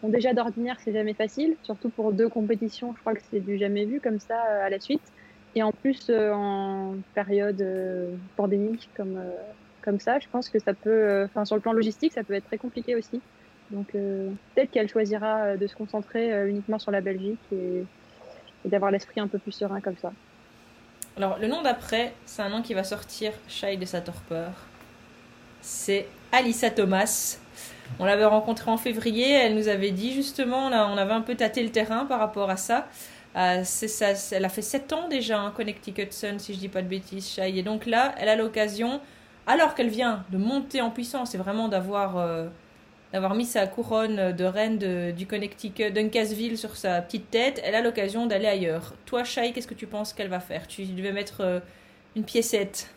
déjà d'ordinaire, c'est jamais facile, surtout pour deux compétitions. Je crois que c'est du jamais vu comme ça euh, à la suite. Et en plus, euh, en période euh, pandémique comme, comme ça, je pense que ça peut, enfin, sur le plan logistique, ça peut être très compliqué aussi. Donc, peut-être qu'elle choisira de se concentrer uniquement sur la Belgique et, d'avoir l'esprit un peu plus serein comme ça. Alors, le nom d'après, c'est un nom qui va sortir Shai de sa torpeur. c'est Alissa Thomas. On l'avait rencontrée en février, elle nous avait dit justement, là, on avait un peu tâté le terrain par rapport à ça. Euh, elle a fait 7 ans déjà, en Connecticut Sun, si je dis pas de bêtises, Shai. Et donc là, elle a l'occasion, alors qu'elle vient de monter en puissance et vraiment d'avoir euh, d'avoir mis sa couronne de reine du Connecticut, d'Uncasville sur sa petite tête, elle a l'occasion d'aller ailleurs. Toi, Shai, qu'est-ce que tu penses qu'elle va faire? Tu devais mettre euh, une piécette.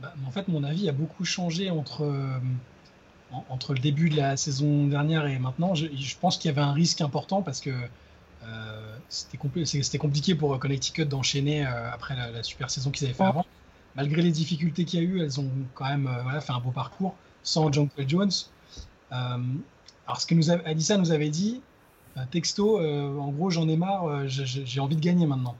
Bah, en fait, mon avis a beaucoup changé entre, entre le début de la saison dernière et maintenant. Je, je pense qu'il y avait un risque important parce que euh, c'était compliqué pour Connecticut d'enchaîner euh, après la, super saison qu'ils avaient fait avant. Malgré les difficultés qu'il y a eu, elles ont quand même euh, voilà, fait un beau parcours sans John Jones. alors, ce que nous Alissa nous avait dit, texto, en gros, j'en ai marre, j'ai envie de gagner maintenant.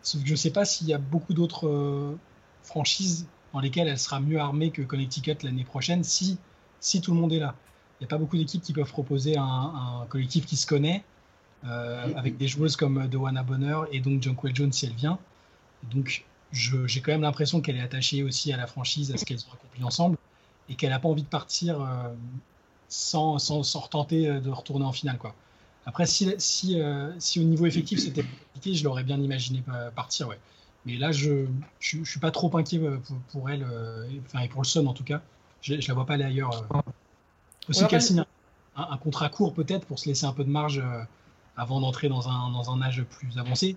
sauf que je ne sais pas s'il y a beaucoup d'autres franchises dans lesquelles elle sera mieux armée que Connecticut l'année prochaine si, si tout le monde est là. Il n'y a pas beaucoup d'équipes qui peuvent proposer un, un, collectif qui se connaît, euh, avec des joueuses comme Dewana Bonner et donc Jonquil Jones si elle vient. Donc j'ai quand même l'impression qu'elle est attachée aussi à la franchise, à ce qu'elles ont accompli ensemble, et qu'elle n'a pas envie de partir euh, sans, sans, sans, retenter euh, de retourner en finale. Quoi. Après, si, si, si au niveau effectif c'était compliqué, je l'aurais bien imaginé partir. Ouais. Mais là, je ne suis pas trop inquiet pour, elle, enfin, et pour le Sun en tout cas. Je ne la vois pas aller ailleurs. Aussi qu'elle signe un, un, contrat court peut-être pour se laisser un peu de marge avant d'entrer dans un, dans un âge plus avancé,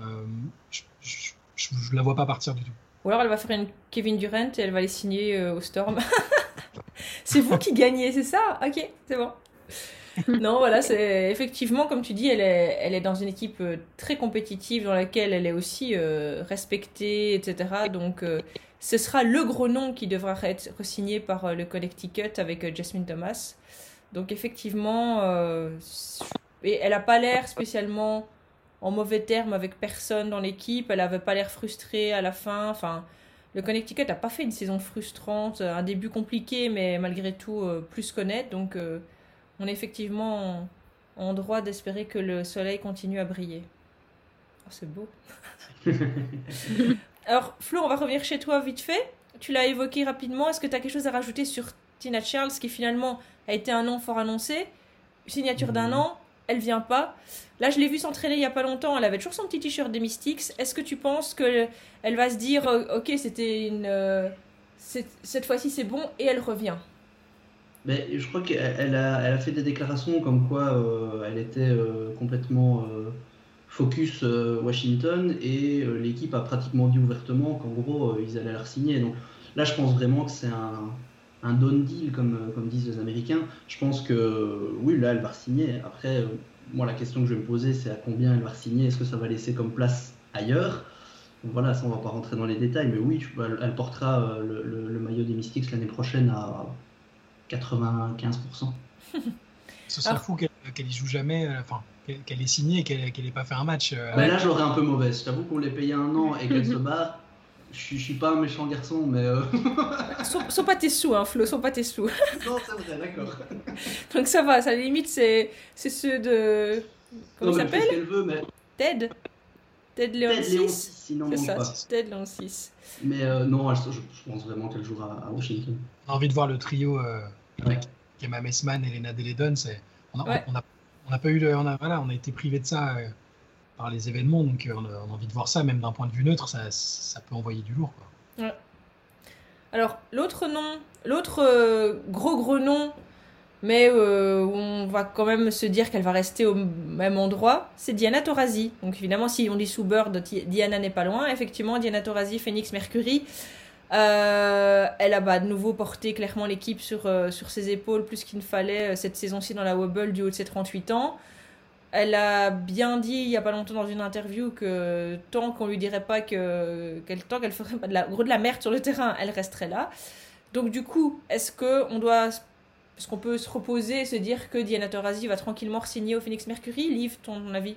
euh, je ne la vois pas partir du tout. Ou alors elle va faire une Kevin Durant et elle va les signer euh, au Storm. [laughs] c'est vous qui gagnez, c'est ça? Ok, c'est bon. [laughs] non, voilà, c'est effectivement, comme tu dis, elle est, elle est dans une équipe euh, très compétitive dans laquelle elle est aussi respectée, etc. Donc, ce sera le gros nom qui devra être signé par le Connecticut avec Jasmine Thomas. Donc, effectivement, et elle n'a pas l'air spécialement en mauvais termes avec personne dans l'équipe. Elle n'avait pas l'air frustrée à la fin. Enfin, le Connecticut n'a pas fait une saison frustrante, un début compliqué, mais malgré tout euh, plus connaître. Donc, euh, on est effectivement en, droit d'espérer que le soleil continue à briller. Oh, c'est beau. [laughs] Alors, Flo, on va revenir chez toi vite fait. Tu l'as évoqué rapidement. Est-ce que tu as quelque chose à rajouter sur Tina Charles, qui finalement a été un nom fort annoncé? Signature d'un an, elle vient pas. Là, je l'ai vue s'entraîner il y a pas longtemps. Elle avait toujours son petit t-shirt des Mystics. Est-ce que tu penses que elle va se dire, euh, ok, c'était une, euh, cette fois-ci c'est bon et elle revient? Mais je crois qu'elle a, elle a fait des déclarations comme quoi euh, elle était complètement focus Washington et l'équipe a pratiquement dit ouvertement qu'en gros ils allaient la signer. Donc là, je pense vraiment que c'est un, un done deal, comme, euh, comme disent les Américains. Je pense que oui, là, elle va signer. Après, euh, moi, la question que je vais me poser, c'est à combien elle va signer Est-ce que ça va laisser comme place ailleurs? Voilà, ça, on va pas rentrer dans les détails, mais oui, elle, portera euh, le, maillot des Mystics l'année prochaine à 95%. [laughs] Ce serait fou qu'elle y joue jamais, enfin, qu'elle ait signé et qu'elle n'ait pas fait un match. Mais là, j'aurais un peu mauvaise. J'avoue qu'on l'ait payé un an et qu'elle [laughs] se barre je, suis pas un méchant garçon, mais. Euh... [laughs] sont, pas tes sous, hein, Flo, sont pas tes sous. non, c'est vrai, d'accord. [laughs] Donc ça va, ça limite, c'est ceux de. Comment il s'appelle mais... Ted Ted Léon 6 C'est ça, Ted Léon 6. Mais euh, non, je, pense vraiment qu'elle jouera à Washington. On a envie de voir le trio euh, ouais. Emma Messman et Lena Deledon. On n'a on a, on a, pas eu le, on a, voilà, on a été privé de ça. Euh, par les événements. Donc euh, on a, envie de voir ça, même d'un point de vue neutre, ça, ça peut envoyer du lourd. Quoi. Alors l'autre nom, l'autre euh, gros gros nom, mais euh, on va quand même se dire qu'elle va rester au même endroit, c'est Diana Taurasi. Donc évidemment, si on dit sous Bird, Diana n'est pas loin. Effectivement, Diana Taurasi, Phoenix Mercury. elle a bah, de nouveau porté clairement l'équipe sur, sur ses épaules plus qu'il ne fallait cette saison-ci dans la Wobble du haut de ses 38 ans. Elle a bien dit il y a pas longtemps dans une interview que tant qu'on lui dirait pas que qu'elle tant qu'elle ferait pas de la gros de la merde sur le terrain, elle resterait là. Donc du coup, est-ce que on doit est-ce qu'on peut se reposer et se dire que Diana Taurasi va tranquillement signer au Phoenix Mercury? Liv, ton avis?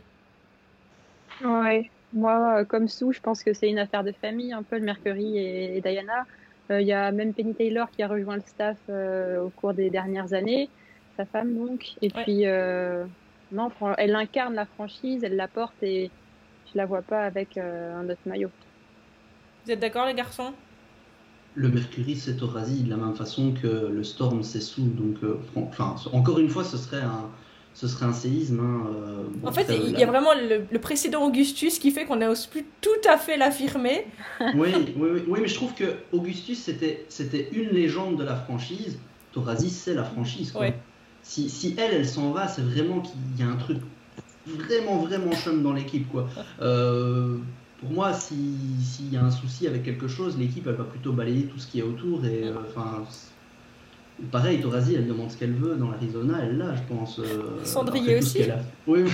Ouais, moi comme Sue, je pense que c'est une affaire de famille un peu le Mercury et, Diana. Euh, il y a même Penny Taylor qui a rejoint le staff euh, au cours des dernières années, sa femme donc. Et puis euh, non, elle incarne la franchise, elle la porte et je la vois pas avec euh, un autre maillot. Vous êtes d'accord les garçons? Le Mercury c'est Torazi de la même façon que le Storm c'est Sous. Donc, enfin, encore une fois, ce serait un, ce serait un séisme. Hein, euh, en fait, il y a vraiment le, précédent Augustus qui fait qu'on n'ose plus tout à fait l'affirmer. [laughs] oui, oui, oui, mais je trouve que Augustus, c'était, c'était une légende de la franchise. Thorasis, c'est la franchise. Si, si, elle, elle s'en va, c'est vraiment qu'il y a un truc vraiment, vraiment chum dans l'équipe. quoi. Euh, pour moi, s'il y a un souci avec quelque chose, l'équipe, elle va plutôt balayer tout ce qui est autour. Et euh, enfin. Pareil, Torazi, elle demande ce qu'elle veut dans l'Arizona, elle l'a, je pense. Euh, Cendrier aussi. Oui. [laughs]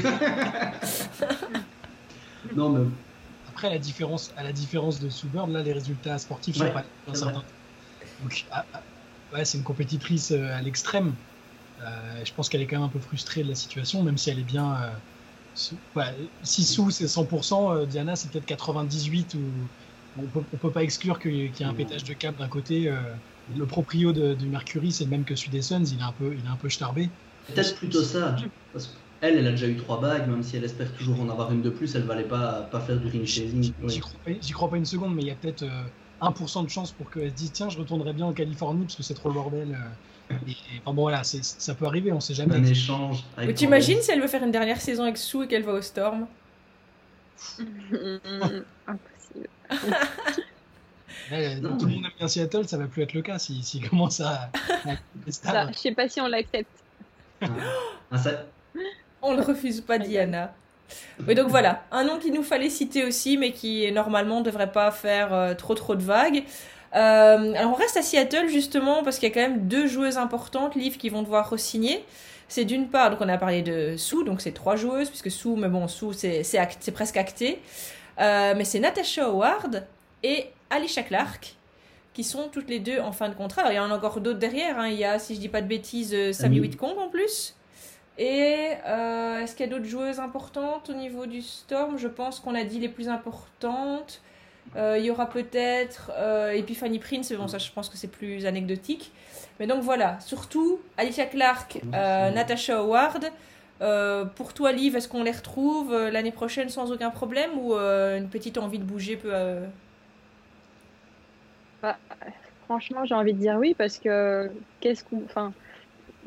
non, mais... Après, à la différence, à la différence de Souburn, là, les résultats sportifs sont pas. Donc, ah, ah, ouais, c'est une compétitrice euh, à l'extrême. Euh, je pense qu'elle est quand même un peu frustrée de la situation, même si elle est bien. Euh, si sous c'est 100%, Diana c'est peut-être 98 ou on peut, on peut pas exclure qu'il y ait un pétage de câble d'un côté le proprio de, Mercury, c'est le même que celui des Suns, il est un peu, il est un peu starbé. Peut-être plutôt ça. Parce qu'elle, elle a déjà eu trois bagues, même si elle espère toujours en avoir une de plus, elle ne valait pas, pas faire du ring chasing. J'y crois, pas une seconde, mais il y a peut-être 1% euh, de chance pour qu'elle se dise tiens, je retournerai bien en Californie parce que c'est trop le bordel. Et, enfin bon, voilà, ça peut arriver, on sait jamais. Un échange. Tu t'imagines si elle veut faire une dernière saison avec Sue et qu'elle va au Storm? [laughs] Impossible. [laughs] tout le monde aime bien Seattle, ça va plus être le cas s'il si, commence à. [laughs] Je sais pas si on l'accepte. Ah, on ne refuse pas Diana. Oui, donc voilà, un nom qu'il nous fallait citer aussi, mais qui normalement ne devrait pas faire euh, trop trop de vagues. Euh, alors on reste à Seattle justement parce qu'il y a quand même deux joueuses importantes, Liv, qui vont devoir re-signer. C'est d'une part, donc on a parlé de Sue, donc c'est trois joueuses, puisque Sue, mais bon, Sue c'est presque acté. Euh, mais c'est Natasha Howard et Alicia Clark, qui sont toutes les deux en fin de contrat. Alors, il y en a encore d'autres derrière. Hein. Il y a, si je dis pas de bêtises, euh, Sammy Whitcomb en plus. Et euh, est-ce qu'il y a d'autres joueuses importantes au niveau du Storm? Je pense qu'on a dit les plus importantes. Euh, il y aura peut-être Epiphany Prince, bon, ça je pense que c'est plus anecdotique. Mais donc voilà, surtout Alicia Clark, Natasha Howard. pour toi, Liv, est-ce qu'on les retrouve l'année prochaine sans aucun problème ou une petite envie de bouger peut, bah, franchement, j'ai envie de dire oui parce que qu'est-ce qu'on, enfin,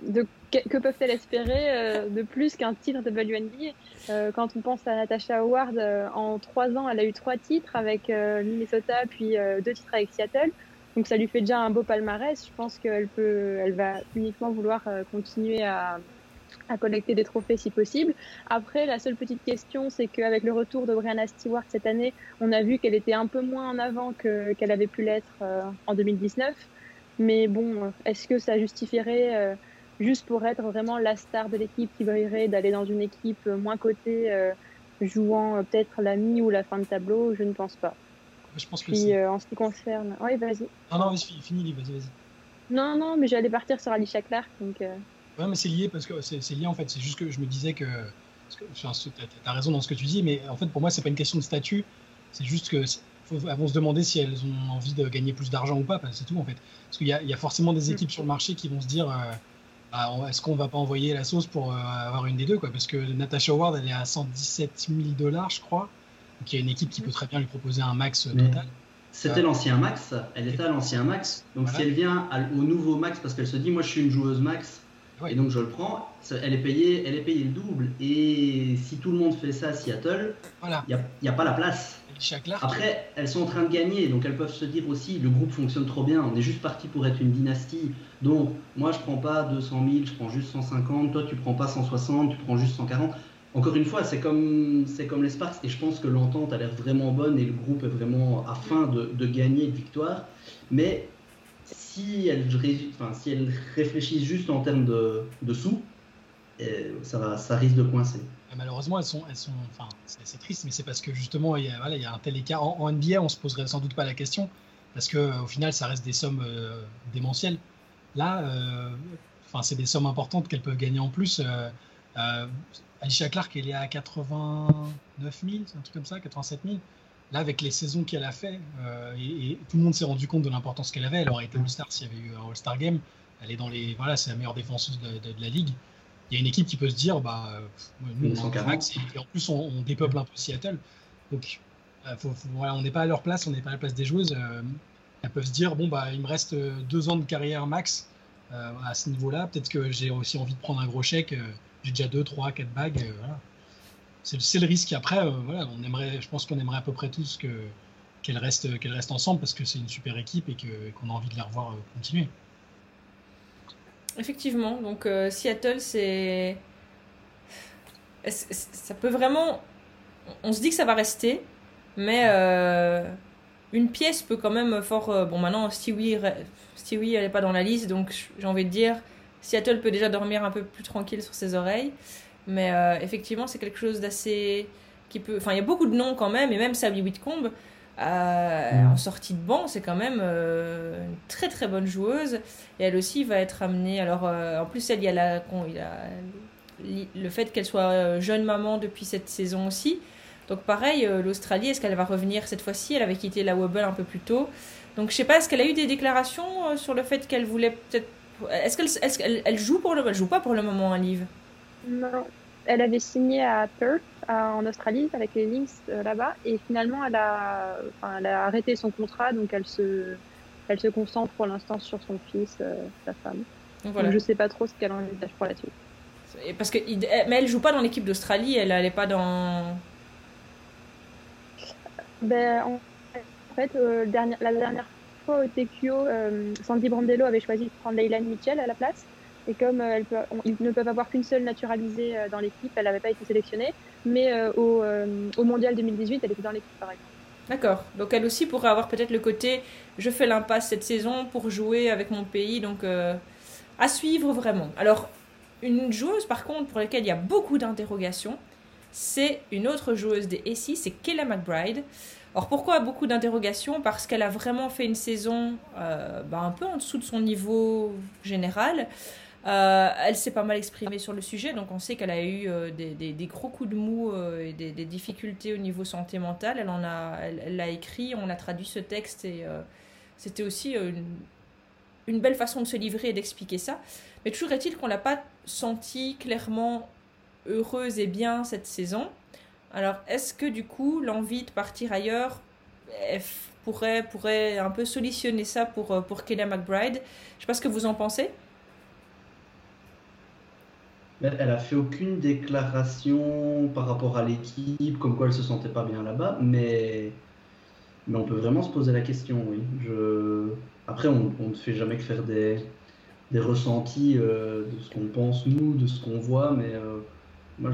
de, que, peuvent-elles espérer euh, de plus qu'un titre de WNBA euh, Quand on pense à Natasha Howard, euh, en trois ans, elle a eu trois titres avec Minnesota, puis deux titres avec Seattle. Donc ça lui fait déjà un beau palmarès. Je pense qu'elle peut, elle va uniquement vouloir continuer à, à collecter des trophées si possible. Après, la seule petite question, c'est qu'avec le retour de Brianna Stewart cette année, on a vu qu'elle était un peu moins en avant qu'elle avait pu l'être en 2019. Mais bon, est-ce que ça justifierait, juste pour être vraiment la star de l'équipe qui brillerait, d'aller dans une équipe moins cotée, euh, jouant peut-être la mi ou la fin de tableau Je ne pense pas. Je pense que Puis, en ce qui concerne... Oui, vas-y. Non, non, fini, vas-y, vas-y. Non, non, mais j'allais partir sur Alicia Clark, donc... Ouais, mais c'est lié parce que c'est lié en fait. C'est juste que je me disais que. tu as raison dans ce que tu dis, mais en fait pour moi c'est pas une question de statut. C'est juste que faut, vont se demander si elles ont envie de gagner plus d'argent ou pas. C'est tout en fait. Parce qu'il y, a forcément des mm. équipes sur le marché qui vont se dire. Euh, bah, est-ce qu'on va pas envoyer la sauce pour euh, avoir une des deux quoi? Parce que Natasha Ward elle est à 117 000 dollars je crois. Donc il y a une équipe qui peut très bien lui proposer un max euh, total. C'était l'ancien max, elle était à l'ancien max. Donc si elle vient au nouveau max parce qu'elle se dit moi je suis une joueuse max, et donc je le prends, elle est payée, elle est payée le double. Et si tout le monde fait ça à Seattle, il n'y a, pas la place. Après, elles sont en train de gagner, donc elles peuvent se dire aussi, le groupe fonctionne trop bien, on est juste parti pour être une dynastie. Donc moi je prends pas 200 000, je prends juste 150, toi tu prends pas 160, tu prends juste 140. Encore une fois, c'est comme, les Sparks, et je pense que l'entente a l'air vraiment bonne et le groupe est vraiment à fin de, gagner de victoire. Mais si elles, enfin, si réfléchissent juste en termes de, sous, euh, ça, risque de coincer. Malheureusement, elles sont, c'est triste, mais c'est parce que justement, il y, a, voilà, il y a un tel écart. En, NBA, on se poserait sans doute pas la question, parce que au final, ça reste des sommes euh, démentielles. Là, euh, enfin, c'est des sommes importantes qu'elles peuvent gagner en plus. Alicia Clark, elle est à 89 000, un truc comme ça, 87 000. Là, avec les saisons qu'elle a fait, euh, et, tout le monde s'est rendu compte de l'importance qu'elle avait. Elle aurait été All-Star s'il y avait eu un All-Star Game. Elle est dans les, voilà, c'est la meilleure défenseuse de, la ligue. Il y a une équipe qui peut se dire, bah, nous, on max, et, en plus, on, dépeuple un peu Seattle. Donc, euh, on n'est pas à leur place, on n'est pas à la place des joueuses. Euh, elles peuvent se dire bon bah il me reste deux ans de carrière max à ce niveau-là. Peut-être que j'ai aussi envie de prendre un gros chèque. j'ai déjà deux, trois, quatre bagues. voilà. C'est le risque. Après, voilà, on aimerait, je pense qu'on aimerait à peu près tous que qu'elles restent, qu'elles restent ensemble parce que c'est une super équipe et qu'on a envie de les revoir continuer. Effectivement, donc Seattle, c'est ça peut vraiment. On se dit que ça va rester, mais euh, une pièce peut quand même fort. Euh, bon, maintenant, Stewie, Stewie elle n'est pas dans la liste, donc j'ai envie de dire, Seattle peut déjà dormir un peu plus tranquille sur ses oreilles. Mais euh, effectivement, c'est quelque chose d'assez. qui peut. Enfin, il y a beaucoup de noms quand même, et même Sabby Whitcomb. en sortie de banc, c'est quand même une très très bonne joueuse. Et elle aussi va être amenée. Alors, en plus, elle, il y a la, il y a le fait qu'elle soit euh, jeune maman depuis cette saison aussi. Donc pareil, euh, l'Australie, est-ce qu'elle va revenir cette fois-ci? Elle avait quitté la Wobble un peu plus tôt. Donc je sais pas, est-ce qu'elle a eu des déclarations euh, sur le fait qu'elle voulait peut-être... Est-ce qu'elle est joue pour le... Elle joue pas pour le moment un livre Non. Elle avait signé à Perth, en Australie, avec les Lynx là-bas. Et finalement, elle a... Enfin, elle a arrêté son contrat, donc elle se, elle se concentre pour l'instant sur son fils, sa femme. Donc, voilà. je sais pas trop ce qu'elle envisage pour la suite. Parce que, mais elle joue pas dans l'équipe d'Australie, elle n'est pas dans. Ben, en fait, euh, la dernière fois au TQO, euh, Sandy Brandello avait choisi de prendre Leyland Mitchell à la place. Et comme euh, ils ne peuvent avoir qu'une seule naturalisée dans l'équipe, elle n'avait pas été sélectionnée. Mais au, au, Mondial 2018, elle était dans l'équipe, par exemple. D'accord. Donc elle aussi pourrait avoir peut-être le côté je fais l'impasse cette saison pour jouer avec mon pays. Donc à suivre vraiment. Alors une joueuse, par contre, pour laquelle il y a beaucoup d'interrogations, c'est une autre joueuse des SI, c'est Kayla McBride. Alors pourquoi beaucoup d'interrogations Parce qu'elle a vraiment fait une saison euh, bah, un peu en dessous de son niveau général. Euh, elle s'est pas mal exprimée sur le sujet, donc on sait qu'elle a eu euh, des, gros coups de mou et des, difficultés au niveau santé mentale. Elle en a, elle écrit, on a traduit ce texte et c'était aussi une, une, belle façon de se livrer et d'expliquer ça. Mais toujours est-il qu'on l'a pas senti clairement heureuse et bien cette saison. Alors, est-ce que du coup, l'envie de partir ailleurs pourrait, pourrait un peu solutionner ça pour, euh, pour Kelly McBride? Je ne sais pas ce que vous en pensez. Elle a fait aucune déclaration par rapport à l'équipe, comme quoi elle se sentait pas bien là-bas, mais, mais on peut vraiment se poser la question. Après, on, on ne fait jamais que faire des, des ressentis euh, de ce qu'on pense nous, de ce qu'on voit, mais euh, moi,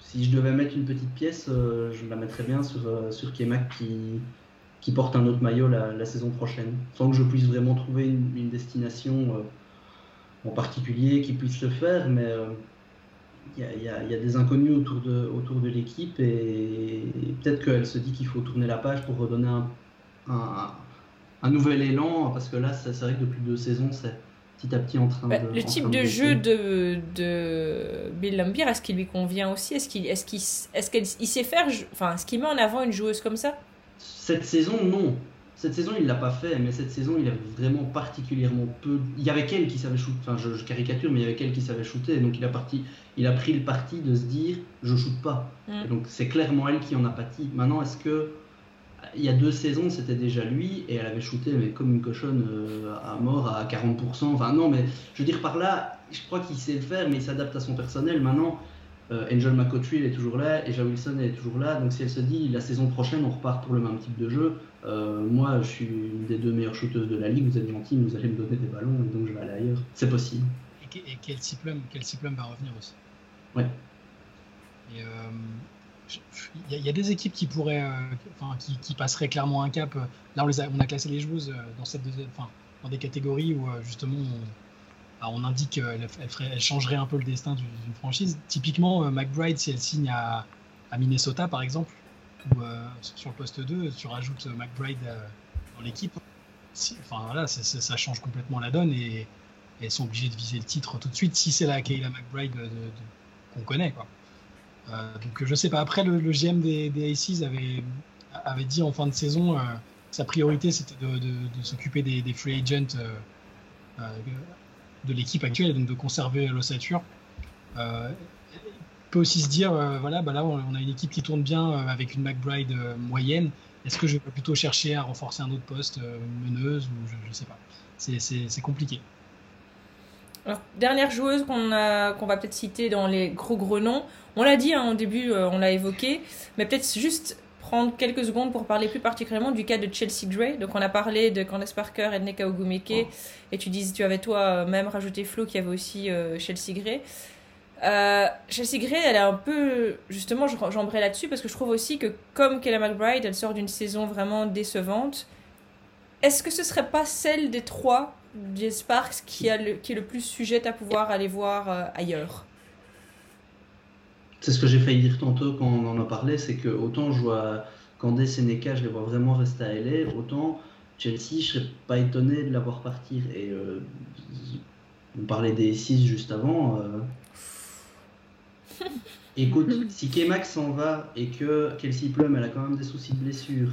si je devais mettre une petite pièce, euh, je la mettrais bien sur, sur Kemak qui, qui porte un autre maillot la, saison prochaine, sans que je puisse vraiment trouver une, destination en particulier qui puisse le faire, mais il y, y, a des inconnus autour de, autour de l'équipe et, peut-être qu'elle se dit qu'il faut tourner la page pour redonner un, un, un nouvel élan, parce que là, c'est vrai que depuis deux saisons, c'est petit à petit en train bah, de. Le type de, jeu de, de Bill Lambier, est-ce qu'il lui convient aussi? Est-ce qu'il est qu'il est qu'il sait faire. Enfin, est-ce qu'il met en avant une joueuse comme ça? Cette saison, non. Cette saison, il l'a pas fait, mais cette saison, il a vraiment particulièrement peu. Il y avait qu'elle qui savait shooter. Enfin, je, caricature, mais il y avait qu'elle qui savait shooter. Donc, il a, parti... il a pris le parti de se dire je shoote pas. Mm. donc, c'est clairement elle qui en a pâti. Maintenant, est-ce que il y a deux saisons, c'était déjà lui, et elle avait shooté mais comme une cochonne euh, à mort à 40%. Enfin, non, mais je veux dire, par là, je crois qu'il sait le faire, mais il s'adapte à son personnel. Maintenant, euh, Angel McCautry est toujours là, et Wilson est toujours là. Donc, si elle se dit la saison prochaine, on repart pour le même type de jeu, euh, moi, je suis une des deux meilleures shooteuses de la ligue, vous êtes gentil, vous allez me donner des ballons, donc je vais aller ailleurs. C'est possible. Et, et quel diplôme, quel va revenir aussi? Ouais. Et il y, a des équipes qui pourraient, euh, qui, passeraient clairement un cap. Là, on, a, classé les joueuses euh, dans, des catégories où euh, justement on, on indique qu'elle elle, changerait un peu le destin d'une franchise. Typiquement, McBride, si elle signe à, Minnesota par exemple, ou sur le poste 2, tu rajoutes McBride dans l'équipe, enfin là, ça change complètement la donne et, elles sont obligées de viser le titre tout de suite si c'est la Kayla McBride qu'on connaît. Quoi. Euh, donc je sais pas. Après, le, GM des, des Aces avait, dit en fin de saison, euh, sa priorité c'était de, s'occuper des, free agents euh, de l'équipe actuelle, donc de conserver l'ossature. peut aussi se dire, voilà, bah là, on a une équipe qui tourne bien avec une McBride moyenne. Est-ce que je vais plutôt chercher à renforcer un autre poste, meneuse, ou je ne sais pas. C'est compliqué. Alors, dernière joueuse qu'on qu'on va peut-être citer dans les gros gros noms. On l'a dit hein, au début, on l'a évoqué, mais peut-être juste prendre quelques secondes pour parler plus particulièrement du cas de Chelsea Gray. Donc on a parlé de Candace Parker et de Neka Ogumeke, oh. et tu dis, tu avais toi même rajouté Flo qui avait aussi euh, Chelsea Gray. Euh, Chelsea Gray, elle est un peu. Justement, j'embraye là-dessus parce que je trouve aussi que, comme Kayla McBride, elle sort d'une saison vraiment décevante. Est-ce que ce serait pas celle des trois, des Sparks, qui, a le, qui est le plus sujette à pouvoir aller voir euh, ailleurs c'est ce que j'ai failli dire tantôt quand on en a parlé, c'est que autant je vois Candace Seneca, je les vois vraiment rester à LA, autant Chelsea, je serais pas étonné de la voir partir. Et euh, on parlait des 6 juste avant. Euh. [laughs] Écoute, si K-Max s'en va et que Kelsey Plum, elle a quand même des soucis de blessure,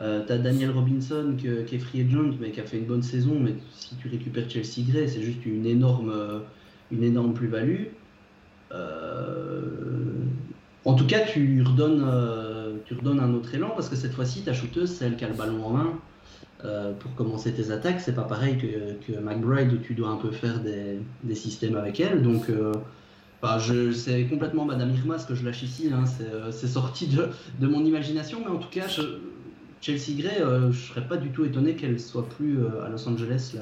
euh, t'as Daniel Robinson qui est free agent mais qui a fait une bonne saison, mais si tu récupères Chelsea Gray, c'est juste une énorme, une énorme plus-value. Euh, en tout cas, tu redonnes, euh, tu redonnes un autre élan parce que cette fois-ci, ta shooteuse, c'est elle qui a le ballon en main. Euh, pour commencer tes attaques, c'est pas pareil que, McBride où tu dois un peu faire des, systèmes avec elle. Donc, bah, c'est complètement Madame Irma ce que je lâche ici. Hein. c'est sorti de, de, mon imagination, mais en tout cas, Chelsea Gray, je serais pas du tout étonné qu'elle soit plus à Los Angeles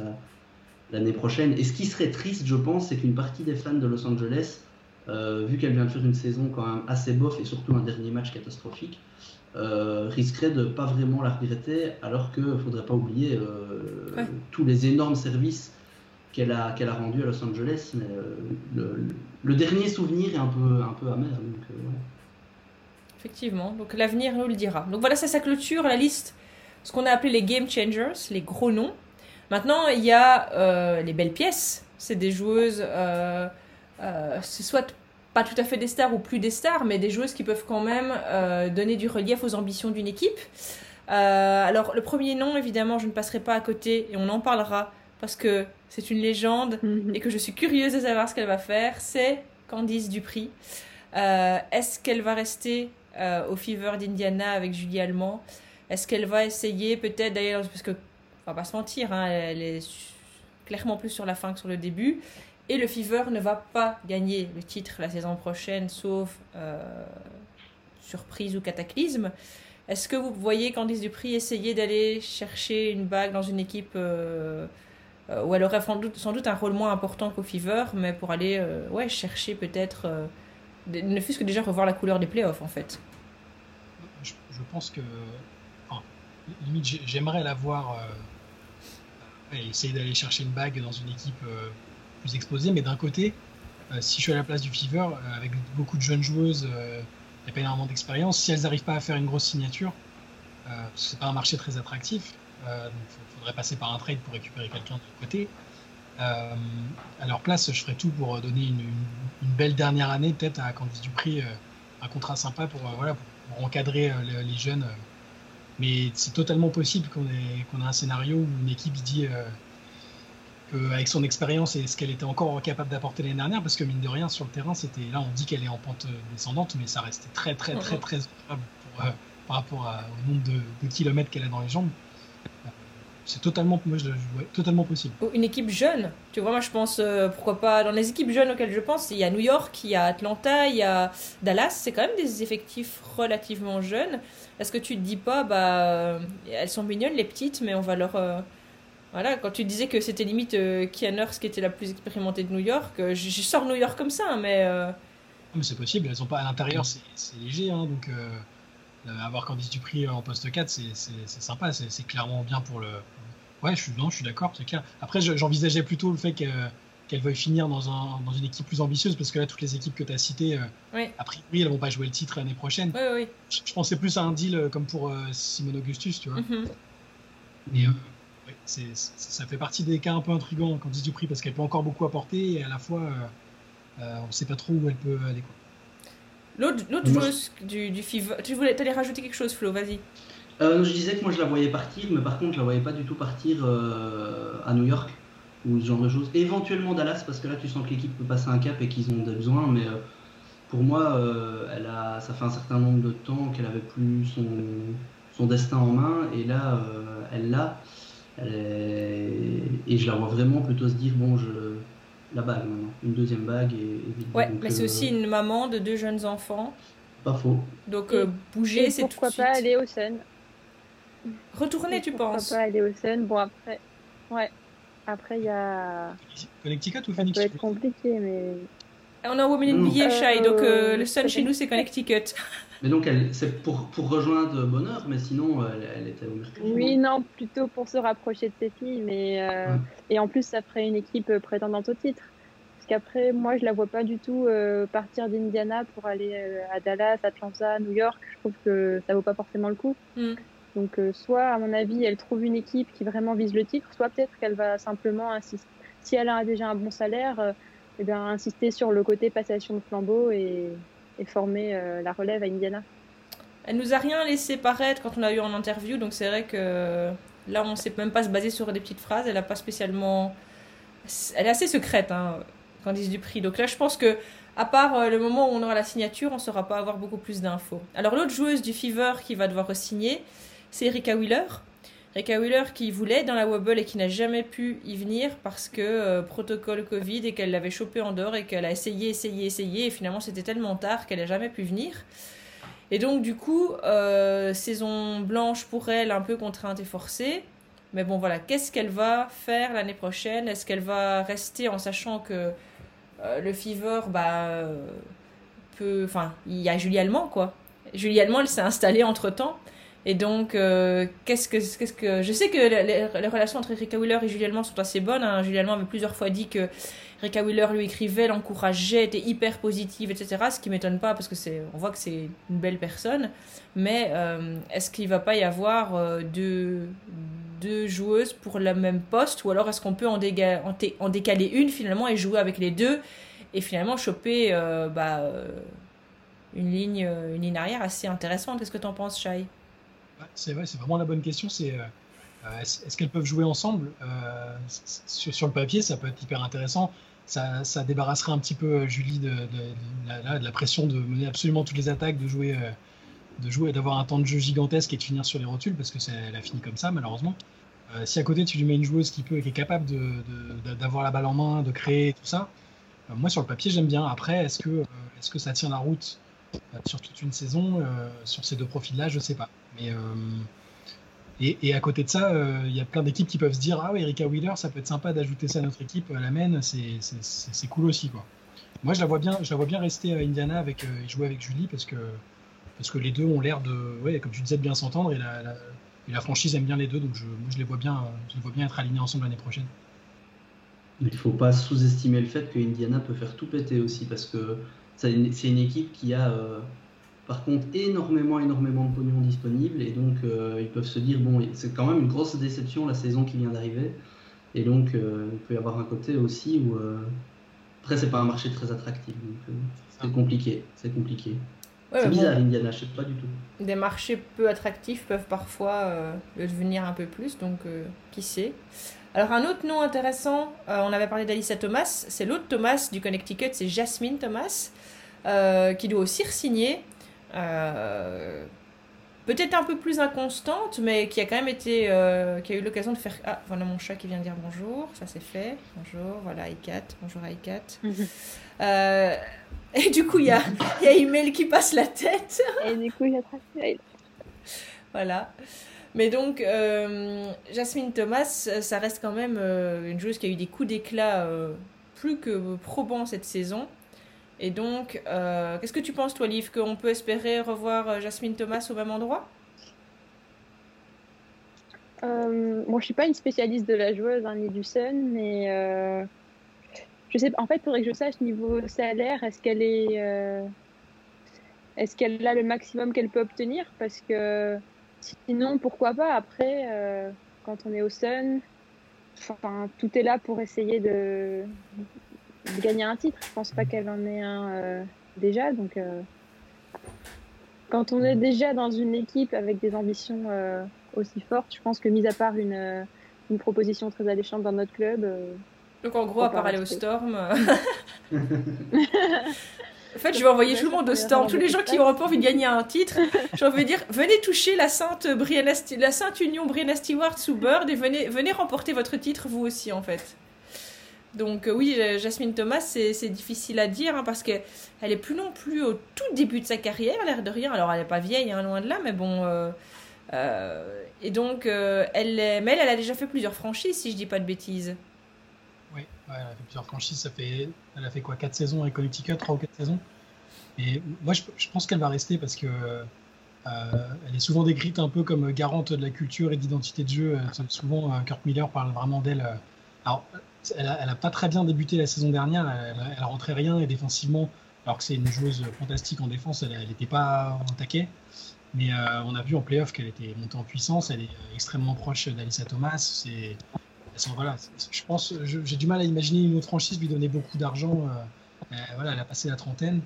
l'année prochaine. Et ce qui serait triste, je pense, c'est qu'une partie des fans de Los Angeles euh, vu qu'elle vient de faire une saison quand même assez bof et surtout un dernier match catastrophique, euh, risquerait de pas vraiment la regretter, alors qu'il ne faudrait pas oublier euh, tous les énormes services qu'elle a, qu'elle a rendus à Los Angeles. Mais le, dernier souvenir est un peu, un peu amer. Effectivement, donc l'avenir nous le dira. Donc voilà, ça, ça clôture la liste, ce qu'on a appelé les game changers, les gros noms. Maintenant, il y a les belles pièces. C'est des joueuses euh, c'est soit pas tout à fait des stars ou plus des stars, mais des joueuses qui peuvent quand même euh, donner du relief aux ambitions d'une équipe. Euh, alors le premier nom, évidemment, je ne passerai pas à côté et on en parlera parce que c'est une légende mhm. et que je suis curieuse de savoir ce qu'elle va faire. C'est Candice Dupri. Est-ce qu'elle va rester au Fever d'Indiana avec Julie Allemand Est-ce qu'elle va essayer peut-être d'ailleurs, parce que on va pas se mentir, hein, elle est clairement plus sur la fin que sur le début. Et le Fever ne va pas gagner le titre la saison prochaine, sauf euh, surprise ou cataclysme. Est-ce que vous voyez Candice Dupri essayer d'aller chercher une bague dans une équipe euh, euh, où elle aurait sans doute, sans doute, un rôle moins important qu'au Fever, mais pour aller ouais, chercher peut-être, ne fût-ce que déjà revoir la couleur des playoffs en fait Je, pense que, limite, j'aimerais la voir essayer d'aller chercher une bague dans une équipe plus exposé. Mais d'un côté, euh, si je suis à la place du Fever, euh, avec beaucoup de jeunes joueuses, il euh, n'y a pas énormément d'expérience. Si elles n'arrivent pas à faire une grosse signature, c'est pas un marché très attractif. il faudrait passer par un trade pour récupérer quelqu'un de l'autre côté. À leur place, je ferais tout pour donner une, belle dernière année, peut-être à Candice Dupri, un contrat sympa pour, voilà, pour, encadrer les, jeunes. Mais c'est totalement possible qu'on ait, qu'on ait, un scénario où une équipe dit avec son expérience et ce qu'elle était encore capable d'apporter l'année dernière, parce que mine de rien, sur le terrain, c'était là, on dit qu'elle est en pente descendante, mais ça restait très, très, très, très honorable euh, par rapport au nombre de, kilomètres qu'elle a dans les jambes. Euh, c'est totalement, moi, je, totalement possible. Une équipe jeune, tu vois, moi je pense, euh, pourquoi pas, dans les équipes jeunes auxquelles je pense, il y a New York, il y a Atlanta, il y a Dallas, c'est quand même des effectifs relativement jeunes. Est-ce que tu te dis pas, bah, elles sont mignonnes les petites, mais on va leur voilà, quand tu disais que c'était limite euh, Kian qui était la plus expérimentée de New York, euh, je, sors New York comme ça, hein, mais. Euh, mais c'est possible, elles sont pas à l'intérieur, c'est léger, hein, donc avoir Candice Dupri en poste 4, c'est sympa, c'est clairement bien pour le. Ouais, je suis, je suis d'accord, c'est clair. Après, j'envisageais plutôt le fait qu'elle veuille finir dans, un, dans, une équipe plus ambitieuse, parce que là, toutes les équipes que tu as citées, oui. a priori, elles vont pas jouer le titre l'année prochaine. Oui, oui. Je, pensais plus à un deal comme pour Simon Augustus, tu vois. Mm-hmm. Mais ça fait partie des cas un peu intrigants quand dit du prix parce qu'elle peut encore beaucoup apporter et à la fois euh, euh, on ne sait pas trop où elle peut aller. L'autre joueuse du, du FIV, tu voulais allais rajouter quelque chose Flo, vas-y. Euh, je disais que moi je la voyais partir, mais par contre je la voyais pas du tout partir à New York ou ce genre de choses. Éventuellement Dallas parce que là tu sens que l'équipe peut passer un cap et qu'ils ont des besoins, mais pour moi, elle a, ça fait un certain nombre de temps qu'elle avait plus son, son destin en main, et là, elle l'a. Et je la vois vraiment plutôt se dire bon, je, la bague maintenant, une deuxième bague. Et, ouais, mais c'est aussi une maman de deux jeunes enfants. Pas faux. Donc bouger, c'est tout de suite. Pourquoi pas aller au Sun Retourner, tu penses? Pourquoi pas aller au Sun Bon, après, ouais. Après, il y a. Connecticut ou Phoenix Ça peut être compliqué, mais. On a Women in billet, Shai, donc euh, le Sun chez nous, c'est Connecticut. Mais donc, c'est pour, pour rejoindre Bonheur, mais sinon, elle, elle était au Mercure. Oui, non, plutôt pour se rapprocher de ses filles, mais. Euh, et en plus, ça ferait une équipe prétendante au titre. Parce qu'après, moi, je la vois pas du tout euh, partir d'Indiana pour aller à Dallas, Atlanta, New York. Je trouve que ça vaut pas forcément le coup. Mm. Donc, soit, à mon avis, elle trouve une équipe qui vraiment vise le titre, soit peut-être qu'elle va simplement insister. Si elle a déjà un bon salaire, eh bien, insister sur le côté passation de flambeau et, et former euh, la relève à Indiana. Elle nous a rien laissé paraître quand on l'a eu en interview, donc c'est vrai que là on ne sait même pas se baser sur des petites phrases. Elle a pas spécialement, elle est assez secrète, hein, Candice du prix. Donc là je pense que à part euh, le moment où on aura la signature, on ne saura pas avoir beaucoup plus d'infos. Alors l'autre joueuse du Fever qui va devoir re-signer, c'est Erika Wheeler. Reka Wheeler qui voulait dans la Wobble et qui n'a jamais pu y venir parce que euh, protocole Covid et qu'elle l'avait chopé en dehors et qu'elle a essayé, essayé, essayé et finalement c'était tellement tard qu'elle n'a jamais pu venir. Et donc du coup, euh, saison blanche pour elle, un peu contrainte et forcée. Mais bon voilà, qu'est-ce qu'elle va faire l'année prochaine? Est-ce qu'elle va rester en sachant que euh, le Fever, bah, peut... Enfin, il y a Julie Allemand quoi. Julie Allemand, elle s'est installée entre-temps. Et donc, euh, qu'est-ce que, qu'est-ce que, je sais que les, relations entre Erika Wheeler et Julie Allemand sont assez bonnes. Hein. Julie Allemand avait plusieurs fois dit que Erika Wheeler lui écrivait, l'encourageait, était hyper positive, etc. Ce qui m'étonne pas parce que c'est, on voit que c'est une belle personne. Mais euh, est-ce qu'il va pas y avoir euh, deux, deux joueuses pour le même poste, ou alors est-ce qu'on peut en, en, décaler une finalement et jouer avec les deux et finalement choper bah, une ligne, une ligne arrière assez intéressante? Qu'est-ce que tu en penses, Shai? C'est vrai, c'est vraiment la bonne question. C'est euh, euh, est-ce qu'elles peuvent jouer ensemble euh, sur, le papier, ça peut être hyper intéressant. Ça, débarrasserait un petit peu Julie de, la, pression de mener absolument toutes les attaques, de jouer, de jouer, d'avoir un temps de jeu gigantesque et de finir sur les rotules parce que elle a fini comme ça malheureusement. si à côté tu lui mets une joueuse qui peut, qui est capable d'avoir la balle en main, de créer tout ça, moi sur le papier j'aime bien. Après, est-ce que, est-ce que ça tient la route sur toute une saison sur ces deux profils-là Je sais pas. Euh, et, à côté de ça, euh, il y a plein d'équipes qui peuvent se dire Ah oui, Erika Wheeler, ça peut être sympa d'ajouter ça à notre équipe, à la main, c'est cool aussi. Quoi. Moi, je la vois bien, je la vois bien rester à Indiana avec, euh, et jouer avec Julie parce que, parce que les deux ont l'air de, ouais, comme tu disais, de bien s'entendre et la, la, franchise aime bien les deux, donc je, moi, je les vois bien, je les vois bien être alignés ensemble l'année prochaine. Il ne faut pas sous-estimer le fait que Indiana peut faire tout péter aussi parce que c'est une, équipe qui a par contre énormément, énormément de pognon disponible et donc euh, ils peuvent se dire bon, c'est quand même une grosse déception la saison qui vient d'arriver et donc euh, il peut y avoir un côté aussi où euh, après c'est pas un marché très attractif donc c'est compliqué, c'est compliqué. c'est bizarre Indiana, je sais pas du tout. Des marchés peu attractifs peuvent parfois le devenir un peu plus donc qui sait. Alors un autre nom intéressant, on avait parlé d'Alissa Thomas, c'est l'autre Thomas du Connecticut, c'est Jasmine Thomas. qui doit aussi signer euh, peut-être un peu plus inconstante, mais qui a quand même été, euh, qui a eu l'occasion de faire. Ah, voilà mon chat qui vient dire bonjour, ça c'est fait. Bonjour, voilà i4, bonjour i4. Euh, et du coup, il y a, y a Email qui passe la tête. et du coup, il y a Voilà. Mais donc, Jasmine Thomas, ça reste quand même une joueuse qui a eu des coups d'éclat plus que probants cette saison. Et donc, euh, qu'est-ce que tu penses, toi, Liv, qu'on peut espérer revoir euh, Jasmine Thomas au même endroit? Euh, Moi, je suis pas une spécialiste de la joueuse hein, ni du Sun, mais euh, je sais. En fait, il faudrait que je sache niveau salaire, est-ce qu'elle est, est-ce qu'elle a le maximum qu'elle peut obtenir? Parce que sinon, pourquoi pas? Après, quand on est au Sun, tout est là pour essayer de gagner un titre. Je pense pas qu'elle en ait un euh, déjà. Donc, euh, quand on est déjà dans une équipe avec des ambitions euh, aussi fortes, je pense que, mis à part une, une proposition très alléchante dans notre club. donc, en gros, à part aller au Storm. [laughs] En fait, je vais envoyer tout le monde au stand, tous les gens qui n'auront pas envie de gagner un titre. Je vais dire, venez toucher la sainte, Brianna, la sainte union Brianna Stewart sous Bird et venez, venez remporter votre titre vous aussi, en fait. Donc euh, oui, Jasmine Thomas, c'est difficile à dire hein, parce qu'elle est plus non plus au tout début de sa carrière, l'air de rien. Alors elle n'est pas vieille, hein, loin de là, mais bon. Euh, euh, et donc, elle, mais elle, a déjà fait plusieurs franchises, si je dis pas de bêtises. Oui, elle a fait plusieurs franchises. Ça fait, elle a fait quoi 4 saisons avec Connecticut, 3 ou 4 saisons. Et moi, je, pense qu'elle va rester parce que elle est souvent décrite un peu comme garante de la culture et d'identité de jeu. souvent, Kurt Miller parle vraiment d'elle. alors, elle n'a pas très bien débuté la saison dernière. Elle, elle rentrait rien et défensivement, alors que c'est une joueuse fantastique en défense, elle n'était pas en taquet. Mais euh, on a vu en playoff qu'elle était montée en puissance. Elle est euh, extrêmement proche d'Alissa Thomas. C'est, voilà, je pense, j'ai du mal à imaginer une autre franchise lui donner beaucoup d'argent. Euh, voilà, elle a passé la trentaine.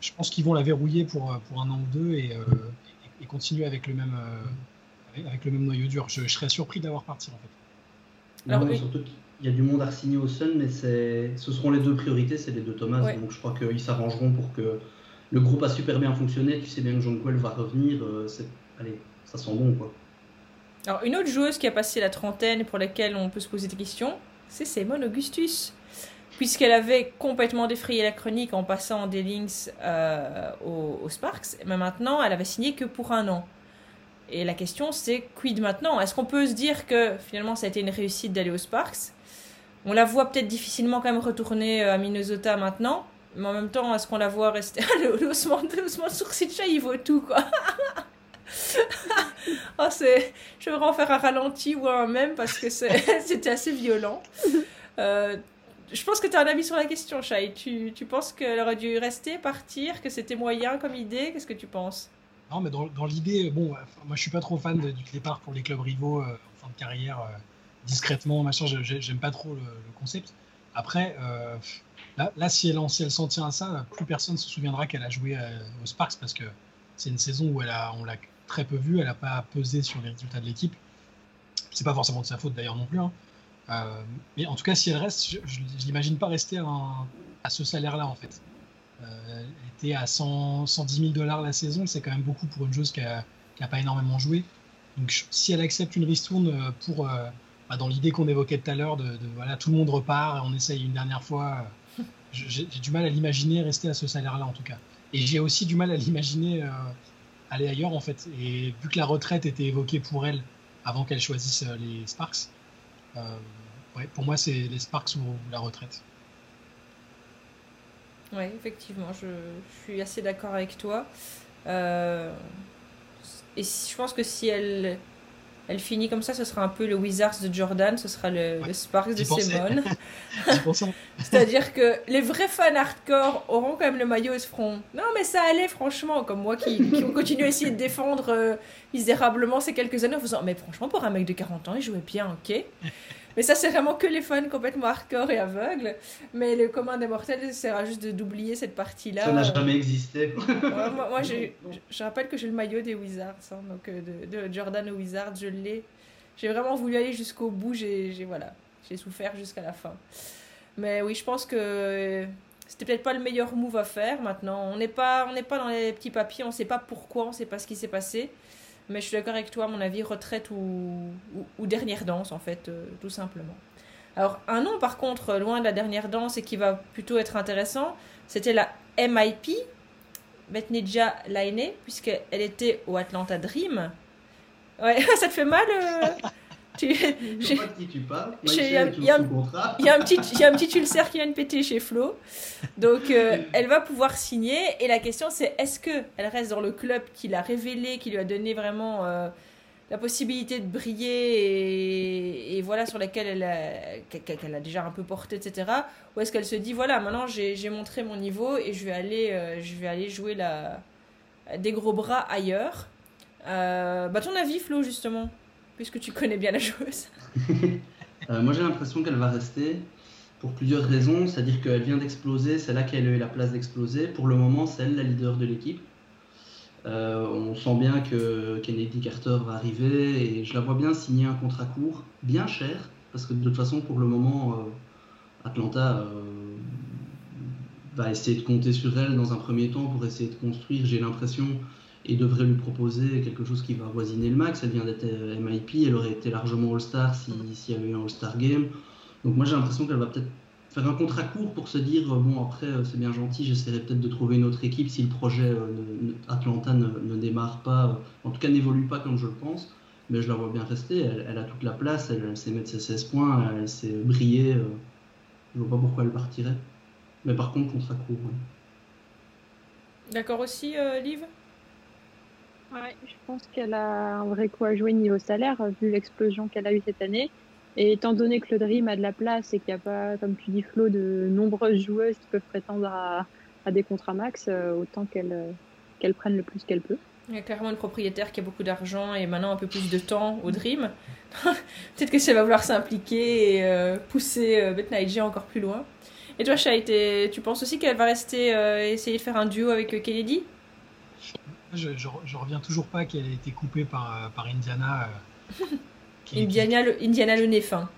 je pense qu'ils vont la verrouiller pour, pour un an ou deux et, et, continuer avec le même, avec, le même noyau dur. Je, serais surpris d'avoir parti en fait. Alors, surtout il y a du monde à signer au Sun, mais ce seront les deux priorités, c'est les deux Thomas. Donc je crois qu'ils s'arrangeront pour que le groupe a super bien fonctionné. Tu sais bien que John Quell va revenir. Euh, allez, ça sent bon quoi. Alors une autre joueuse qui a passé la trentaine pour laquelle on peut se poser des questions, c'est Simone Augustus. Puisqu'elle avait complètement défrayé la chronique en passant des links euh, aux, Sparks, mais maintenant elle avait signé que pour un an. Et la question c'est quid maintenant? Est-ce qu'on peut se dire que finalement ça a été une réussite d'aller aux Sparks? On la voit peut-être difficilement quand même retourner euh, à Minnesota maintenant. Mais en même temps, est-ce qu'on la voit rester? [laughs] le haussement de sourcil il vaut tout, quoi. [laughs] oh, c'est... Je vais vraiment faire un ralenti ou un même parce que [laughs] c'était assez violent. Euh, je pense que tu as un avis sur la question, Chai. Tu, tu penses qu'elle aurait dû rester, partir, que c'était moyen comme idée? Qu'est-ce que tu penses? Non, mais dans, l'idée, bon, moi je suis pas trop fan du départ pour les clubs rivaux euh, en fin de carrière discrètement, machin. J'aime pas trop le, concept. Après, euh, là, si, elle, si elle s'en tient à ça, plus personne se souviendra qu'elle a joué euh, aux Sparks parce que c'est une saison où elle a, on l'a très peu vue, elle n'a pas pesé sur les résultats de l'équipe. C'est pas forcément de sa faute d'ailleurs non plus. Hein. Euh, mais en tout cas, si elle reste, je, l'imagine pas rester à, ce salaire-là en fait. elle était à 100, 110 000 dollars la saison, c'est quand même beaucoup pour une joueuse qui a, pas énormément joué. Donc si elle accepte une ristourne pour bah, dans l'idée qu'on évoquait tout à l'heure, de, voilà, tout le monde repart, on essaye une dernière fois. Euh, j'ai du mal à l'imaginer rester à ce salaire-là en tout cas. Et j'ai aussi du mal à l'imaginer euh, aller ailleurs en fait. Et vu que la retraite était évoquée pour elle avant qu'elle choisisse euh, les Sparks, ouais, pour moi c'est les Sparks ou la retraite. Oui, effectivement, je, suis assez d'accord avec toi. et je pense que si elle elle finit comme ça, ce sera un peu le Wizards de Jordan, ce sera le, Sparks de Simone. [laughs] [laughs] C'est-à-dire que les vrais fans hardcore auront quand même le maillot et se feront Non, mais ça allait, franchement, comme moi qui, qui continue à essayer de défendre euh, misérablement ces quelques années en faisant Mais franchement, pour un mec de 40 ans, il jouait bien, ok mais ça, c'est vraiment que les fans complètement hardcore et aveugles. Mais le commun des mortels sert juste d'oublier cette partie-là. Ça n'a jamais existé. moi, je, rappelle que j'ai le maillot des Wizards, hein, donc euh, de, Jordan aux Wizards, je l'ai. J'ai vraiment voulu aller jusqu'au bout, j'ai voilà, j'ai souffert jusqu'à la fin. Mais oui, je pense que c'était peut-être pas le meilleur move à faire maintenant. On n'est pas, on n'est pas dans les petits papiers, on ne sait pas pourquoi, on ne sait pas ce qui s'est passé. Mais je suis d'accord avec toi, à mon avis, retraite ou, ou, dernière danse, en fait, euh, tout simplement. Alors, un nom, par contre, loin de la dernière danse et qui va plutôt être intéressant, c'était la MIP, Betnija Laine, puisqu'elle était au Atlanta Dream. Ouais, [laughs] ça te fait mal euh, tu... Je sais pas de qui tu parles. Il y, a un petit, il y a un petit ulcère qui vient de péter chez Flo. Donc, euh, [laughs] elle va pouvoir signer. Et la question, c'est est-ce qu'elle reste dans le club qui l'a révélé, qui lui a donné vraiment euh, la possibilité de briller et, voilà, sur laquelle elle a, qu'elle a déjà un peu porté, etc. Ou est-ce qu'elle se dit voilà, maintenant j'ai montré mon niveau et je vais aller, euh, je vais aller jouer la, des gros bras ailleurs bah, ton avis, Flo, justement? Puisque tu connais bien la joueuse [laughs] euh, Moi j'ai l'impression qu'elle va rester pour plusieurs raisons. C'est-à-dire qu'elle vient d'exploser, c'est là qu'elle a eu la place d'exploser. Pour le moment, c'est elle la leader de l'équipe. Euh, on sent bien que Kennedy Carter va arriver et je la vois bien signer un contrat court, bien cher, parce que de toute façon, pour le moment, euh, Atlanta va essayer de compter sur elle dans un premier temps pour essayer de construire, j'ai l'impression, et devrait lui proposer quelque chose qui va avoisiner le max. Elle vient d'être MIP, elle aurait été largement All-Star s'il y avait eu un All-Star Game. Donc moi j'ai l'impression qu'elle va peut-être faire un contrat court pour se dire bon après c'est bien gentil, j'essaierai peut-être de trouver une autre équipe si le projet Atlanta ne, démarre pas, en tout cas n'évolue pas comme je le pense mais je la vois bien rester. Elle, a toute la place, elle, sait mettre ses 16 points, elle sait briller. Euh, je vois pas pourquoi elle partirait. Mais par contre, contrat court. D'accord aussi, euh, Liv? Ouais, je pense qu'elle a un vrai coup à jouer niveau salaire, vu l'explosion qu'elle a eue cette année. Et étant donné que le Dream a de la place et qu'il n'y a pas, comme tu dis Flo, de nombreuses joueuses qui peuvent prétendre à, des contrats max, euh, autant qu'elle euh, qu'elle prenne le plus qu'elle peut. Il y a clairement une propriétaire qui a beaucoup d'argent et maintenant un peu plus de temps au Dream. [laughs] Peut-être que ça va vouloir s'impliquer et euh, pousser euh, encore plus loin. Et toi, Shai, tu penses aussi qu'elle va rester euh, essayer de faire un duo avec euh, Kennedy? Je, je, reviens toujours pas qu'elle ait été coupée par, par Indiana. [laughs] Indiana, le, Indiana le nez fin.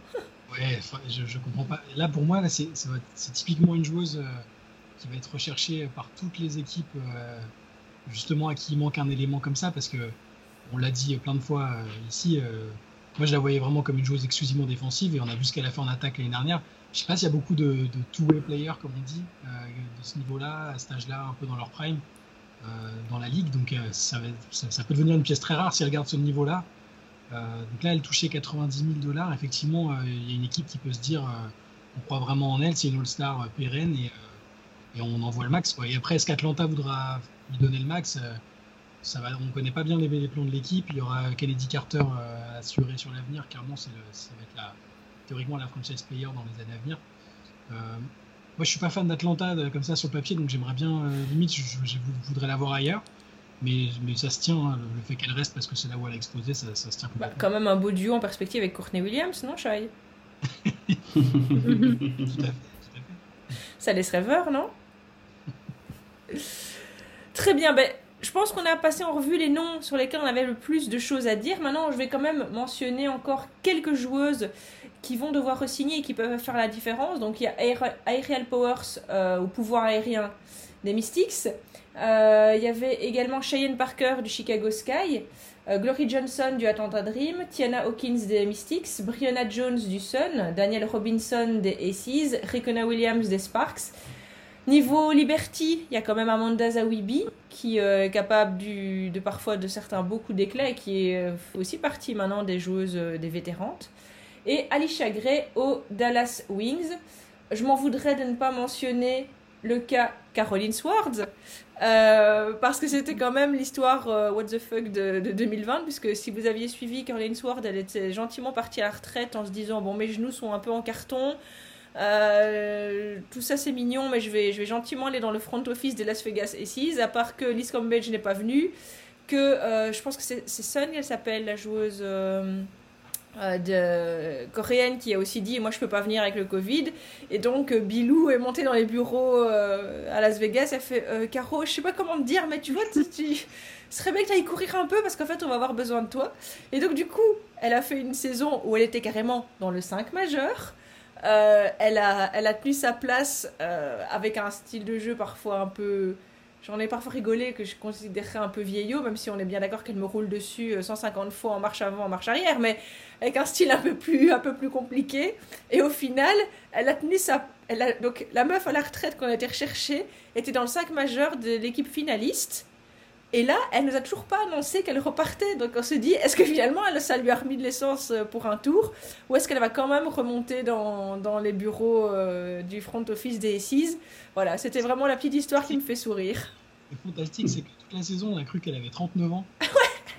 ouais, je, je comprends pas. Là, pour moi, c'est typiquement une joueuse qui va être recherchée par toutes les équipes justement à qui il manque un élément comme ça, parce que on l'a dit plein de fois euh, ici, euh, moi je la voyais vraiment comme une joueuse exclusivement défensive et on a vu ce qu'elle a fait en attaque l'année dernière. Je sais pas s'il y a beaucoup de, two-way players, comme on dit, euh, de ce niveau-là, à cet âge-là, un peu dans leur prime, dans la ligue. Donc ça, ça, peut devenir une pièce très rare si elle garde ce niveau-là. donc là, elle touchait 90 000 dollars. Effectivement, il y a une équipe qui peut se dire on croit vraiment en elle, c'est une All-Star pérenne et, et, on envoie le max. Et après, est-ce qu'Atlanta voudra lui donner le max. Euh, ça va, on ne connaît pas bien les, plans de l'équipe. Il y aura Kennedy Carter euh, assuré sur l'avenir. Clairement, c'est ça va être la, théoriquement la franchise player dans les années à venir. Euh, moi, je suis pas fan d'Atlanta comme ça sur le papier, donc j'aimerais bien, limite, je, voudrais la voir ailleurs. Mais, mais ça se tient, hein, le, fait qu'elle reste parce que c'est là où elle a explosé, ça, ça se tient bah, quand même un beau duo en perspective avec Courtney Williams, non, Shai? [laughs] Tout, à fait, tout à fait. Ça laisse rêveur, non? Très bien, ben, je pense qu'on a passé en revue les noms sur lesquels on avait le plus de choses à dire. Maintenant, je vais quand même mentionner encore quelques joueuses qui vont devoir re-signer et qui peuvent faire la différence. Donc, il y a Aerial Powers euh, au pouvoir aérien des Mystics. Euh, il y avait également Cheyenne Parker du Chicago Sky, euh, Glory Johnson du Atlanta Dream, Tiana Hawkins des Mystics, Brianna Jones du Sun, Daniel Robinson des Aces, Rikona Williams des Sparks, Niveau Liberty, il y a quand même Amanda Zawibi qui euh, est capable de parfois de certains beaucoup d'éclats et qui est euh, aussi partie maintenant des joueuses des vétérantes. Et Alicia Gray au Dallas Wings. Je m'en voudrais de ne pas mentionner le cas Caroline Swords parce que c'était quand même l'histoire what the fuck de, de, 2020 puisque si vous aviez suivi Caroline Swords elle était gentiment partie à la retraite en se disant bon mes genoux sont un peu en carton euh, tout ça c'est mignon, mais je vais, je vais gentiment aller dans le front office de Las Vegas Aces, à part que Liz Cambridge n'est pas venue, que euh, je pense que c'est Sun, elle s'appelle, la joueuse euh, de, coréenne, qui a aussi dit Moi je peux pas venir avec le Covid. Et donc Bilou est montée dans les bureaux à Las Vegas, elle fait Caro, je sais pas comment te dire, mais tu vois, tu, tu ce serait bien que tu ailles courir un peu parce qu'en fait on va avoir besoin de toi. Et donc du coup, elle a fait une saison où elle était carrément dans le 5 majeur. Euh, elle, a, elle a tenu sa place euh, avec un style de jeu parfois un peu. J'en ai parfois rigolé que je considérerais un peu vieillot, même si on est bien d'accord qu'elle me roule dessus 150 euh, fois en marche avant, en marche arrière, mais avec un style un peu plus, un peu plus compliqué. Et au final, elle a sa. Donc la meuf à la retraite qu'on a été recherchée était dans le 5 majeur de l'équipe finaliste. Et là, elle nous a toujours pas annoncé qu'elle repartait. Donc on se dit, est-ce que finalement, elle, ça lui a remis de l'essence euh, pour un tour? Ou est-ce qu'elle va quand même remonter dans, dans les bureaux euh, du front office des SIS Voilà, c'était vraiment la petite histoire qui me fait sourire. Le fantastique, c'est que toute la saison, on a cru qu'elle avait 39 ans. [laughs] ouais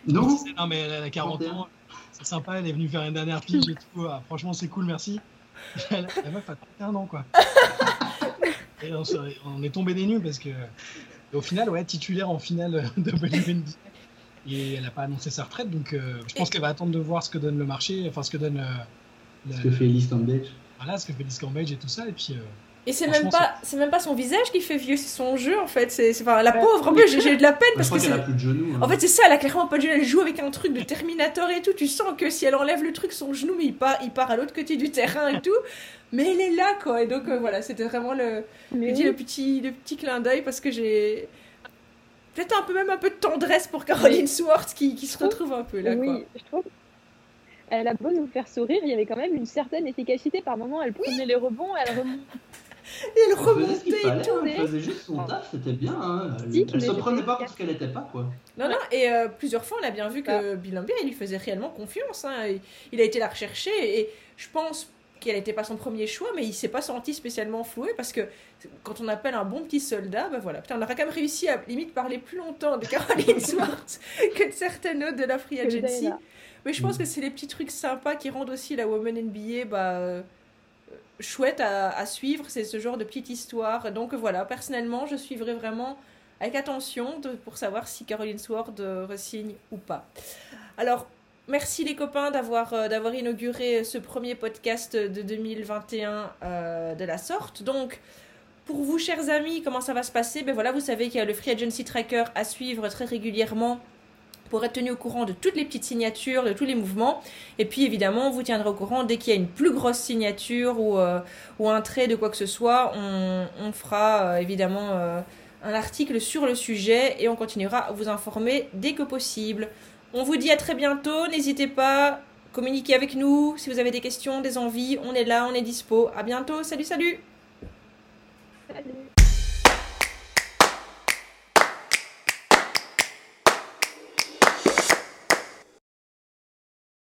Non Non, mais elle a 40 ans. C'est sympa, elle est venue faire une dernière pige et tout. Ah, franchement, c'est cool, merci. [laughs] la meuf a 31 ans, quoi. [laughs] et on, on est tombé des nues parce que et au final, ouais, titulaire en finale [laughs] de WNBA. Et elle n'a pas annoncé sa retraite, donc euh, je pense qu'elle va attendre de voir ce que donne le marché, enfin ce que donne. Euh, ce que fait Liz Cambage. Voilà, ce que fait Liz Cambage et tout ça. Et puis, euh, Et c'est même pas, c'est même pas son visage qui fait vieux, c'est son jeu en fait. C'est, c'est- enfin, la pauvre, en plus, j'ai, j'ai eu de la peine parce que a plus de genoux. hein. En fait, c'est ça, elle a clairement pas de genou, elle joue avec un truc de Terminator et tout. Tu sens que si elle enlève le truc, son genou, mais il part, il part à l'autre côté du terrain et tout. Mais elle est là, quoi. Et donc, euh, voilà, c'était vraiment le, Mais je dis oui. le petit, le petit clin d'œil parce que j'ai. Peut-être un peu même un peu de tendresse pour Caroline Swartz qui, qui se retrouve un peu là, quoi. Oui, je trouve. Elle a beau nous faire sourire, il y avait quand même une certaine efficacité. Par moment, elle prenait les rebonds, elle remontait. Et elle remontait et tout. elle faisait juste son taf, c'était bien. Hein. Elle, elle se prenait pas pour ce qu'elle était pas, quoi. Non, non, et euh, plusieurs fois on a bien vu que Bill Lambert, il lui faisait réellement confiance. hein. Il, il a été la rechercher et je pense qu'elle n'était pas son premier choix, mais il s'est pas senti spécialement floué parce que quand on appelle un bon petit soldat, ben voilà, putain, on aurait quand même réussi à limite parler plus longtemps de Caroline [laughs] Swartz que de certaines autres de la Free Agency. Mais je pense que c'est les petits trucs sympas qui rendent aussi la Woman NBA bah, euh, chouette à, suivre. C'est ce genre de petite histoire. Donc voilà, personnellement, je suivrai vraiment avec attention pour savoir si Caroline Sword euh, resigne ou pas. Alors, merci les copains d'avoir euh, d'avoir inauguré ce premier podcast de 2021 euh, de la sorte. Donc, pour vous, chers amis, comment ça va se passer? Ben voilà, vous savez qu'il y a le Free Agency Tracker à suivre très régulièrement pour être tenu au courant de toutes les petites signatures, de tous les mouvements. Et puis évidemment, on vous tiendra au courant dès qu'il y a une plus grosse signature ou, euh, ou un trait de quoi que ce soit. On, fera euh, évidemment euh, un article sur le sujet et on continuera à vous informer dès que possible. On vous dit à très bientôt. N'hésitez pas, communiquez avec nous si vous avez des questions, des envies. On est là, on est dispo. À bientôt. Salut, salut